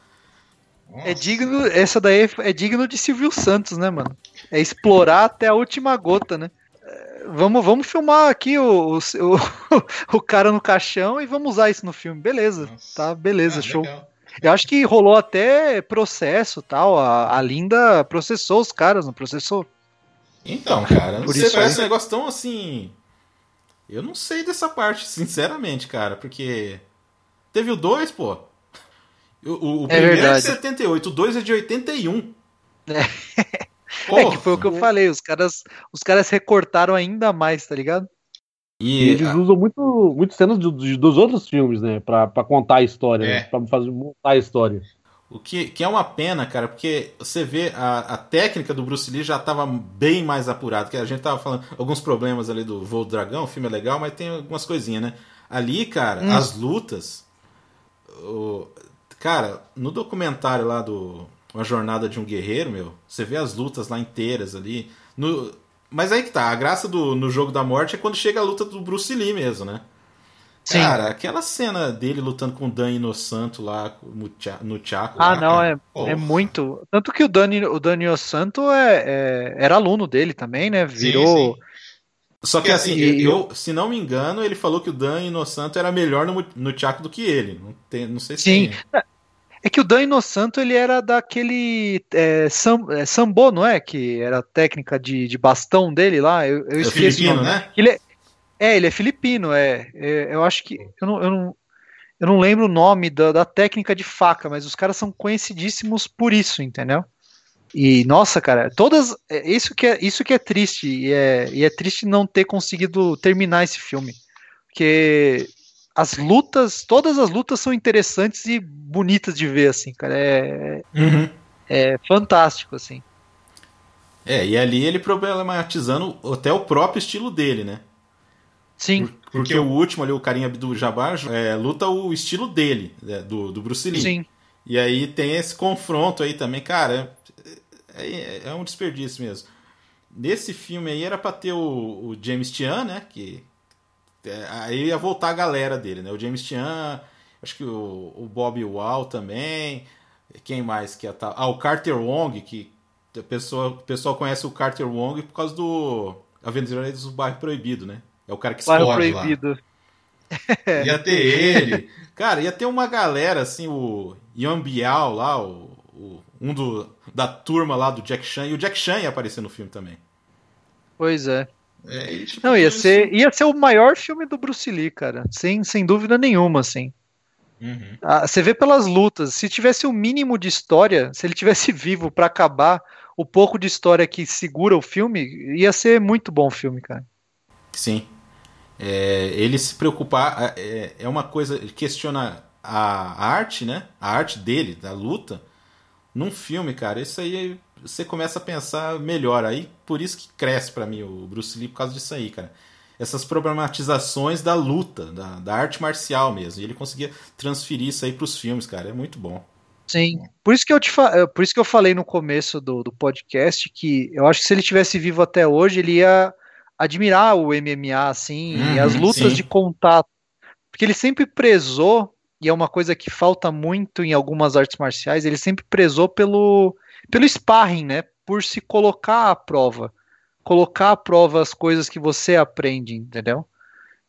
Nossa. É digno, essa daí é digno de Silvio Santos, né, mano? É explorar até a última gota, né? Vamos, vamos filmar aqui o, o, o, cara no caixão e vamos usar isso no filme. Beleza, Nossa. tá? Beleza, ah, show. Legal. Eu acho que rolou até processo tal. A, a Linda processou os caras, não processou? Então, cara, não Por sei, parece aí... um negócio tão assim. Eu não sei dessa parte, sinceramente, cara, porque. Teve o 2, pô. O, o é primeiro verdade. é de 78, o 2 é de 81. É. Porra. É que foi o que eu falei, os caras, os caras recortaram ainda mais, tá ligado? E, eles usam muito, muito cenas do, dos outros filmes, né? Pra, pra contar a história, né, é. né? Pra fazer, montar a história. O que, que é uma pena, cara, porque você vê a, a técnica do Bruce Lee já estava bem mais apurada. Que a gente tava falando alguns problemas ali do Voo do Dragão, o filme é legal, mas tem algumas coisinhas, né? Ali, cara, hum. as lutas. O, cara, no documentário lá do uma jornada de um guerreiro, meu. Você vê as lutas lá inteiras ali. No... Mas aí que tá, a graça do no jogo da morte é quando chega a luta do Bruce Lee mesmo, né? Sim. Cara, aquela cena dele lutando com o Dan Inosanto lá no Chaco. Ah, lá, não, é, é muito. Tanto que o Dani, o Dan Inosanto é, é, era aluno dele também, né? Virou. Sim, sim. Só que assim, e, eu, se não me engano, ele falou que o Dan Inosanto era melhor no, no Chaco do que ele. Não, tem, não sei se Sim. Tem. É que o Dan Inosanto, ele era daquele é, sam, é, sambo, não é? Que era a técnica de, de bastão dele lá. Eu, eu é esqueci filipino, né? Ele é, é, ele é filipino, é. é. eu acho que. Eu não, eu não, eu não lembro o nome da, da técnica de faca, mas os caras são conhecidíssimos por isso, entendeu? E, nossa, cara, todas. É, isso que é, isso que é triste. E é, e é triste não ter conseguido terminar esse filme. Porque as lutas, todas as lutas são interessantes e bonitas de ver, assim, cara. É, uhum. é fantástico, assim. É, e ali ele problematizando até o próprio estilo dele, né? Sim. Por, porque o último ali, o carinha do Jabbar, é, luta o estilo dele, né, do, do Bruce Lee. Sim. E aí tem esse confronto aí também, cara. É, é, é um desperdício mesmo. Nesse filme aí era pra ter o, o James Tian, né? Que, aí ia voltar a galera dele, né? O James Tian, acho que o, o Bob Wall também. Quem mais que ia tá? Ah, o Carter Wong, que a pessoa, o pessoal conhece o Carter Wong por causa do Aventureiros do Bairro Proibido, né? É o cara que explode Bairro Proibido. lá. ia ter ele. Cara, ia ter uma galera, assim, o Ian Bial lá, o, o, um do, da turma lá do Jack Chan. E o Jack Chan ia aparecer no filme também. Pois é. É, tipo, não, ia isso... ser, ia ser o maior filme do Bruce Lee, cara. Sem, sem dúvida nenhuma, assim. Uhum. Ah, você vê pelas lutas. Se tivesse o um mínimo de história, se ele tivesse vivo para acabar o pouco de história que segura o filme, ia ser muito bom o filme, cara. Sim. É, ele se preocupar é, é uma coisa. Ele questiona a arte, né? A arte dele, da luta, num filme, cara. Isso aí você começa a pensar melhor. Aí por isso que cresce para mim o Bruce Lee por causa disso aí, cara. Essas problematizações da luta, da, da arte marcial mesmo. E ele conseguia transferir isso aí pros filmes, cara. É muito bom. Sim. Por isso que eu te. Eh, por isso que eu falei no começo do, do podcast que eu acho que se ele tivesse vivo até hoje, ele ia admirar o MMA, assim, e Uhum, as lutas sim. de contato. Porque ele sempre prezou, e é uma coisa que falta muito em algumas artes marciais, ele sempre prezou pelo, pelo sparring, né? Por se colocar à prova. Colocar à prova as coisas que você aprende, entendeu?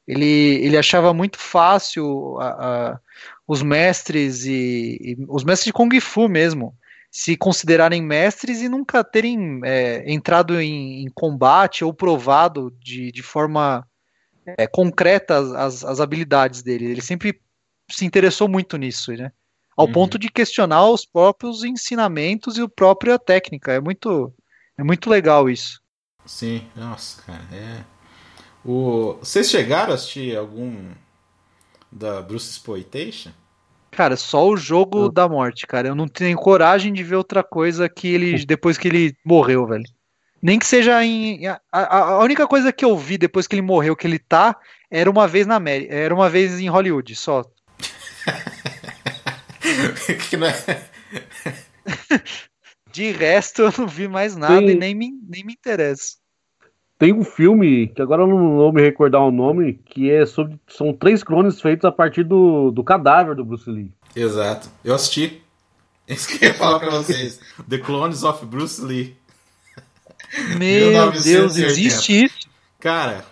Ele, ele achava muito fácil a- a- os mestres e, e os mestres de Kung Fu mesmo se considerarem mestres e nunca terem é, entrado em, em combate ou provado de, de forma é, concreta as, as, as habilidades dele. Ele sempre se interessou muito nisso, né? Ao Uhum. ponto de questionar os próprios ensinamentos e a própria técnica. É muito, é muito legal isso. Sim, nossa, cara, é. O... Vocês chegaram a assistir algum da Bruce Exploitation? Cara, só o jogo da morte, cara. Eu não tenho coragem de ver outra coisa que ele depois que ele morreu, velho. Nem que seja em a, a- a única coisa que eu vi depois que ele morreu que ele tá era uma vez na América, era uma vez em Hollywood, só. que não é... De resto eu não vi mais nada Tem- e nem me, nem me interessa. Tem um filme, que agora eu não vou me recordar o nome, que é sobre. São três clones feitos a partir do, do cadáver do Bruce Lee. Exato. Eu assisti. É Isso que eu ia falar pra vocês. The Clones of Bruce Lee. Meu 1980. Deus, existe isso? Cara,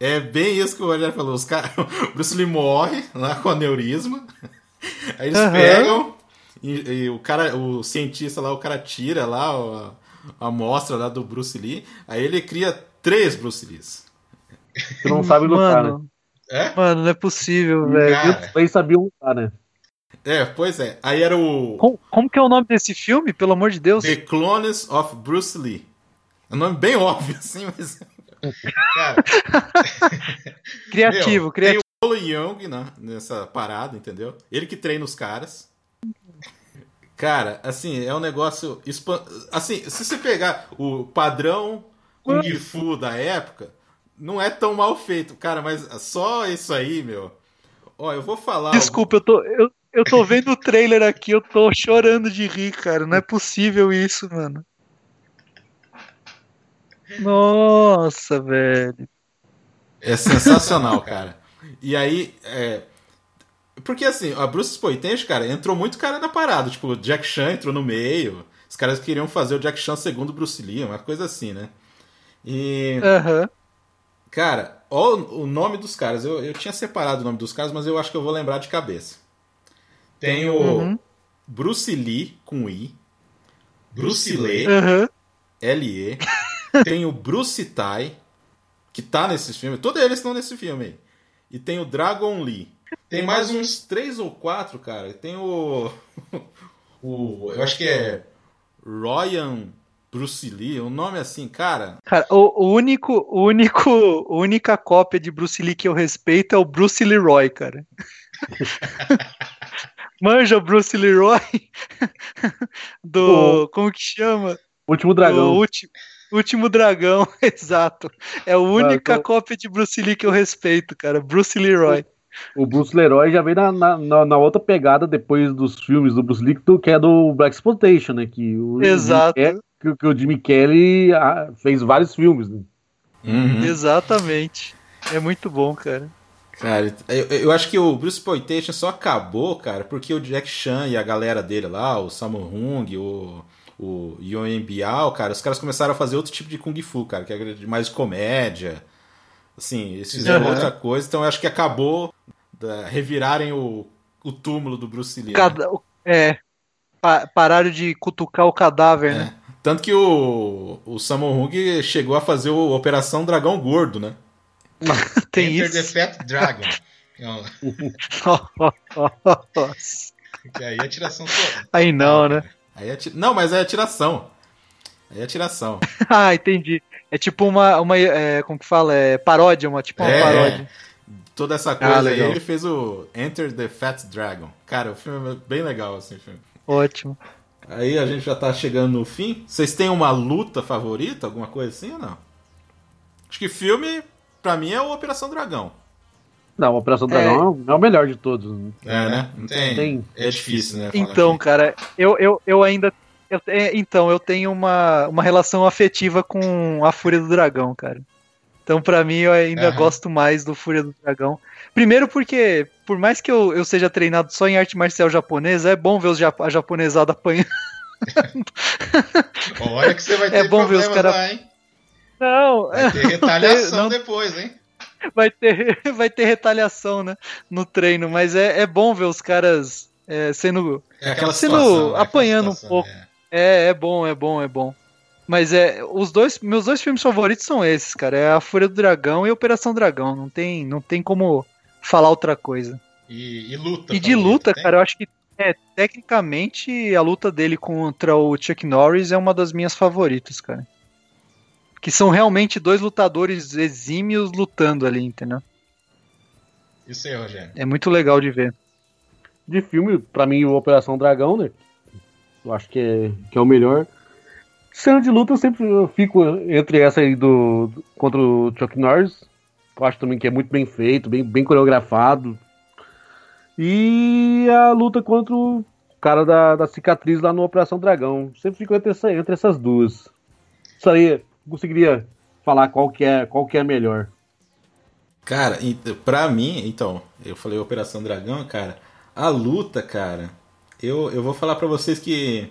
é bem isso que o Rogério falou. Os cara... O Bruce Lee morre lá com aneurisma. Aí eles Aham. pegam e, e o cara, o cientista lá, o cara tira lá a, a amostra lá do Bruce Lee. Aí ele cria três Bruce Lees. Que não sabe lutar, né? Mano, É? mano, não é possível, velho. Três sabiam lutar, né? É, pois é. Aí era o Como, como que é o nome desse filme, pelo amor de Deus? The Clones of Bruce Lee. É um nome bem óbvio, assim, mas. cara, Criativo, Meu, criativo. Olo Young né, nessa parada, entendeu? Ele que treina os caras. Cara, assim, é um negócio. Assim, se você pegar o padrão Kung Fu da época, não é tão mal feito, cara, mas só isso aí, meu. Ó, eu vou falar. Desculpa, eu tô, eu, eu tô vendo o trailer aqui, eu tô chorando de rir, cara. Não é possível isso, mano. Nossa, velho. É sensacional, cara. E aí, é... Porque assim, a Bruce Exploitation, cara, entrou muito cara na parada. Tipo, o Jack Chan entrou no meio. Os caras queriam fazer o Jack Chan segundo Bruce Lee, uma coisa assim, né? E, Aham. cara, ó o o nome dos caras. Eu, eu tinha separado o nome dos caras, mas eu acho que eu vou lembrar de cabeça. Tem o Uhum. Bruce Lee com I. Bruce Lee, Aham. L-E. Tem o Bruce Tai, que tá nesse filme. Todos eles estão nesse filme aí. E tem o Dragon Lee. Tem mais uns três ou quatro, cara. Tem o. o eu acho que é. Ryan Bruce Lee, um nome assim, cara. Cara, o, o único, o único, a única cópia de Bruce Lee que eu respeito é o Bruce Leroy, cara. Manja o Bruce Leroy do. Como que chama? Último O dragão. último, último dragão, exato. É a única Cara, cópia de Bruce Lee que eu respeito, cara. Bruce Leroy. O Bruce Leroy já veio na, na, na- outra pegada depois dos filmes do Bruce Lee, que é do Black Exploitation, né? Que o, Exato. Jimmy Kelly, que, que o Jimmy Kelly ah, fez vários filmes. Né? Uhum. Exatamente. É muito bom, cara. Cara, eu, eu acho que o Bruce Exploitation só acabou, cara, porque o Jack Chan e a galera dele lá, o Sammo Hung, o, o Yoen Biao, cara, os caras começaram a fazer outro tipo de Kung Fu, cara, que é de mais de comédia. Assim, eles fizeram Uhum. outra coisa, então eu acho que acabou da, revirarem o, o túmulo do Bruce Lee. né? Cada, é. pa- pararam de cutucar o cadáver, né? É. Tanto que o, o Sammo Hung chegou a fazer o Operação Dragão Gordo, né? Tem Enter the isso. Fat Dragon. Que aí é tiração toda. Aí não, né? Aí é ti- Não, mas é atiração. Aí é atiração. Ah, entendi. É tipo uma, uma é, como que fala? É paródia, uma tipo uma É. paródia. Toda essa coisa aí, legal. ele fez o Enter the Fat Dragon. Cara, o filme é bem legal, assim, o filme. Ótimo. Aí a gente já tá chegando no fim. Vocês têm uma luta favorita, alguma coisa assim ou não? Acho que filme, pra mim, é o Operação Dragão. Não, a Operação Dragão é, o melhor de todos. né? É, né? Não tem. Tem. É difícil, né? Então, aqui. cara, eu, eu, eu ainda. eu- é, então, eu tenho uma, uma relação afetiva com a Fúria do Dragão, cara. Então, para mim, eu ainda uhum. gosto mais do Fúria do Dragão. Primeiro porque, por mais que eu, eu seja treinado só em arte marcial japonesa, é bom ver os jap a japonesada apanhando. Olha que você vai é ter é bom ver os cara... lá, hein? Não. Vai ter retaliação não, depois, hein? Vai ter, vai ter retaliação, né? No treino, mas é, é bom ver os caras é, sendo. É sendo situação, né? apanhando situação, um pouco. É. é, é bom, é bom, é bom. Mas é, os dois, meus dois filmes favoritos são esses, cara. É A Fúria do Dragão e Operação Dragão. Não tem, não tem como falar outra coisa. E, e luta. E de luta, cara, eu acho que é, tecnicamente a luta dele contra o Chuck Norris é uma das minhas favoritas, cara. Que são realmente dois lutadores exímios lutando ali, entendeu? Isso aí, Rogério. É muito legal de ver. De filme, para mim, o Operação Dragão, né? Eu acho que é, que é o melhor. Cena de luta eu sempre fico entre essa aí do, do, contra o Chuck Norris. Eu acho também que é muito bem feito, bem, bem coreografado. E a luta contra o cara da, da cicatriz lá no Operação Dragão. Sempre fico entre, essa, entre essas duas. Isso aí, conseguiria falar qual que é, qual que é melhor. Cara, pra mim, então, eu falei Operação Dragão, cara, a luta, cara, eu, eu vou falar para vocês que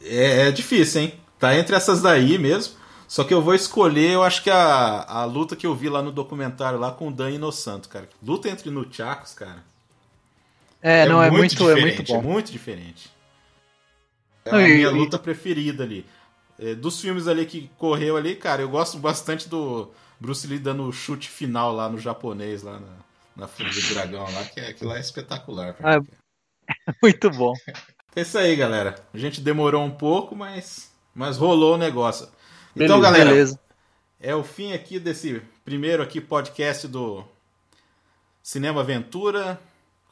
é, é difícil, hein? Tá entre essas daí mesmo. Só que eu vou escolher, eu acho que a, a luta que eu vi lá no documentário lá com o Dan Inosanto, cara. Luta entre Nunchakus, cara. É, é não, é muito, é muito bom. É muito diferente. É a minha luta preferida ali. É, dos filmes ali que correu ali, cara, eu gosto bastante do Bruce Lee dando o chute final lá no japonês, lá na, na Fúria do Dragão, lá, que é, aquilo lá é espetacular. Ah, muito bom. É isso aí, galera. A gente demorou um pouco, mas mas rolou o negócio. Então, beleza, galera, beleza. é o fim aqui desse primeiro aqui podcast do Cinema Aventura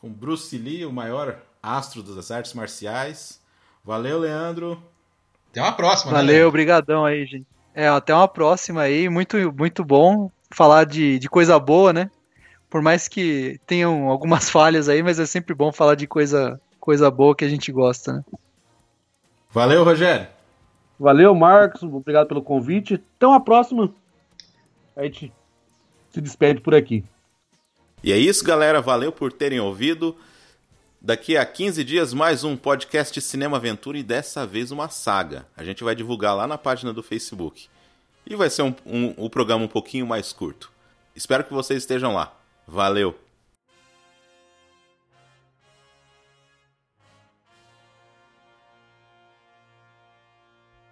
com Bruce Lee, o maior astro das artes marciais. Valeu, Leandro. Até uma próxima, né, Valeu, obrigadão aí, gente. É, até uma próxima aí. Muito, muito bom falar de, de coisa boa, né? Por mais que tenham algumas falhas aí, mas é sempre bom falar de coisa, coisa boa que a gente gosta, né? Valeu, Rogério. Valeu, Marcos. Obrigado pelo convite. Até uma próxima. A gente se despede por aqui. E é isso, galera. Valeu por terem ouvido. Daqui a 15 dias, mais um podcast Cinema Aventura e dessa vez uma saga. A gente vai divulgar lá na página do Facebook. E vai ser um, um, um programa um pouquinho mais curto. Espero que vocês estejam lá. Valeu!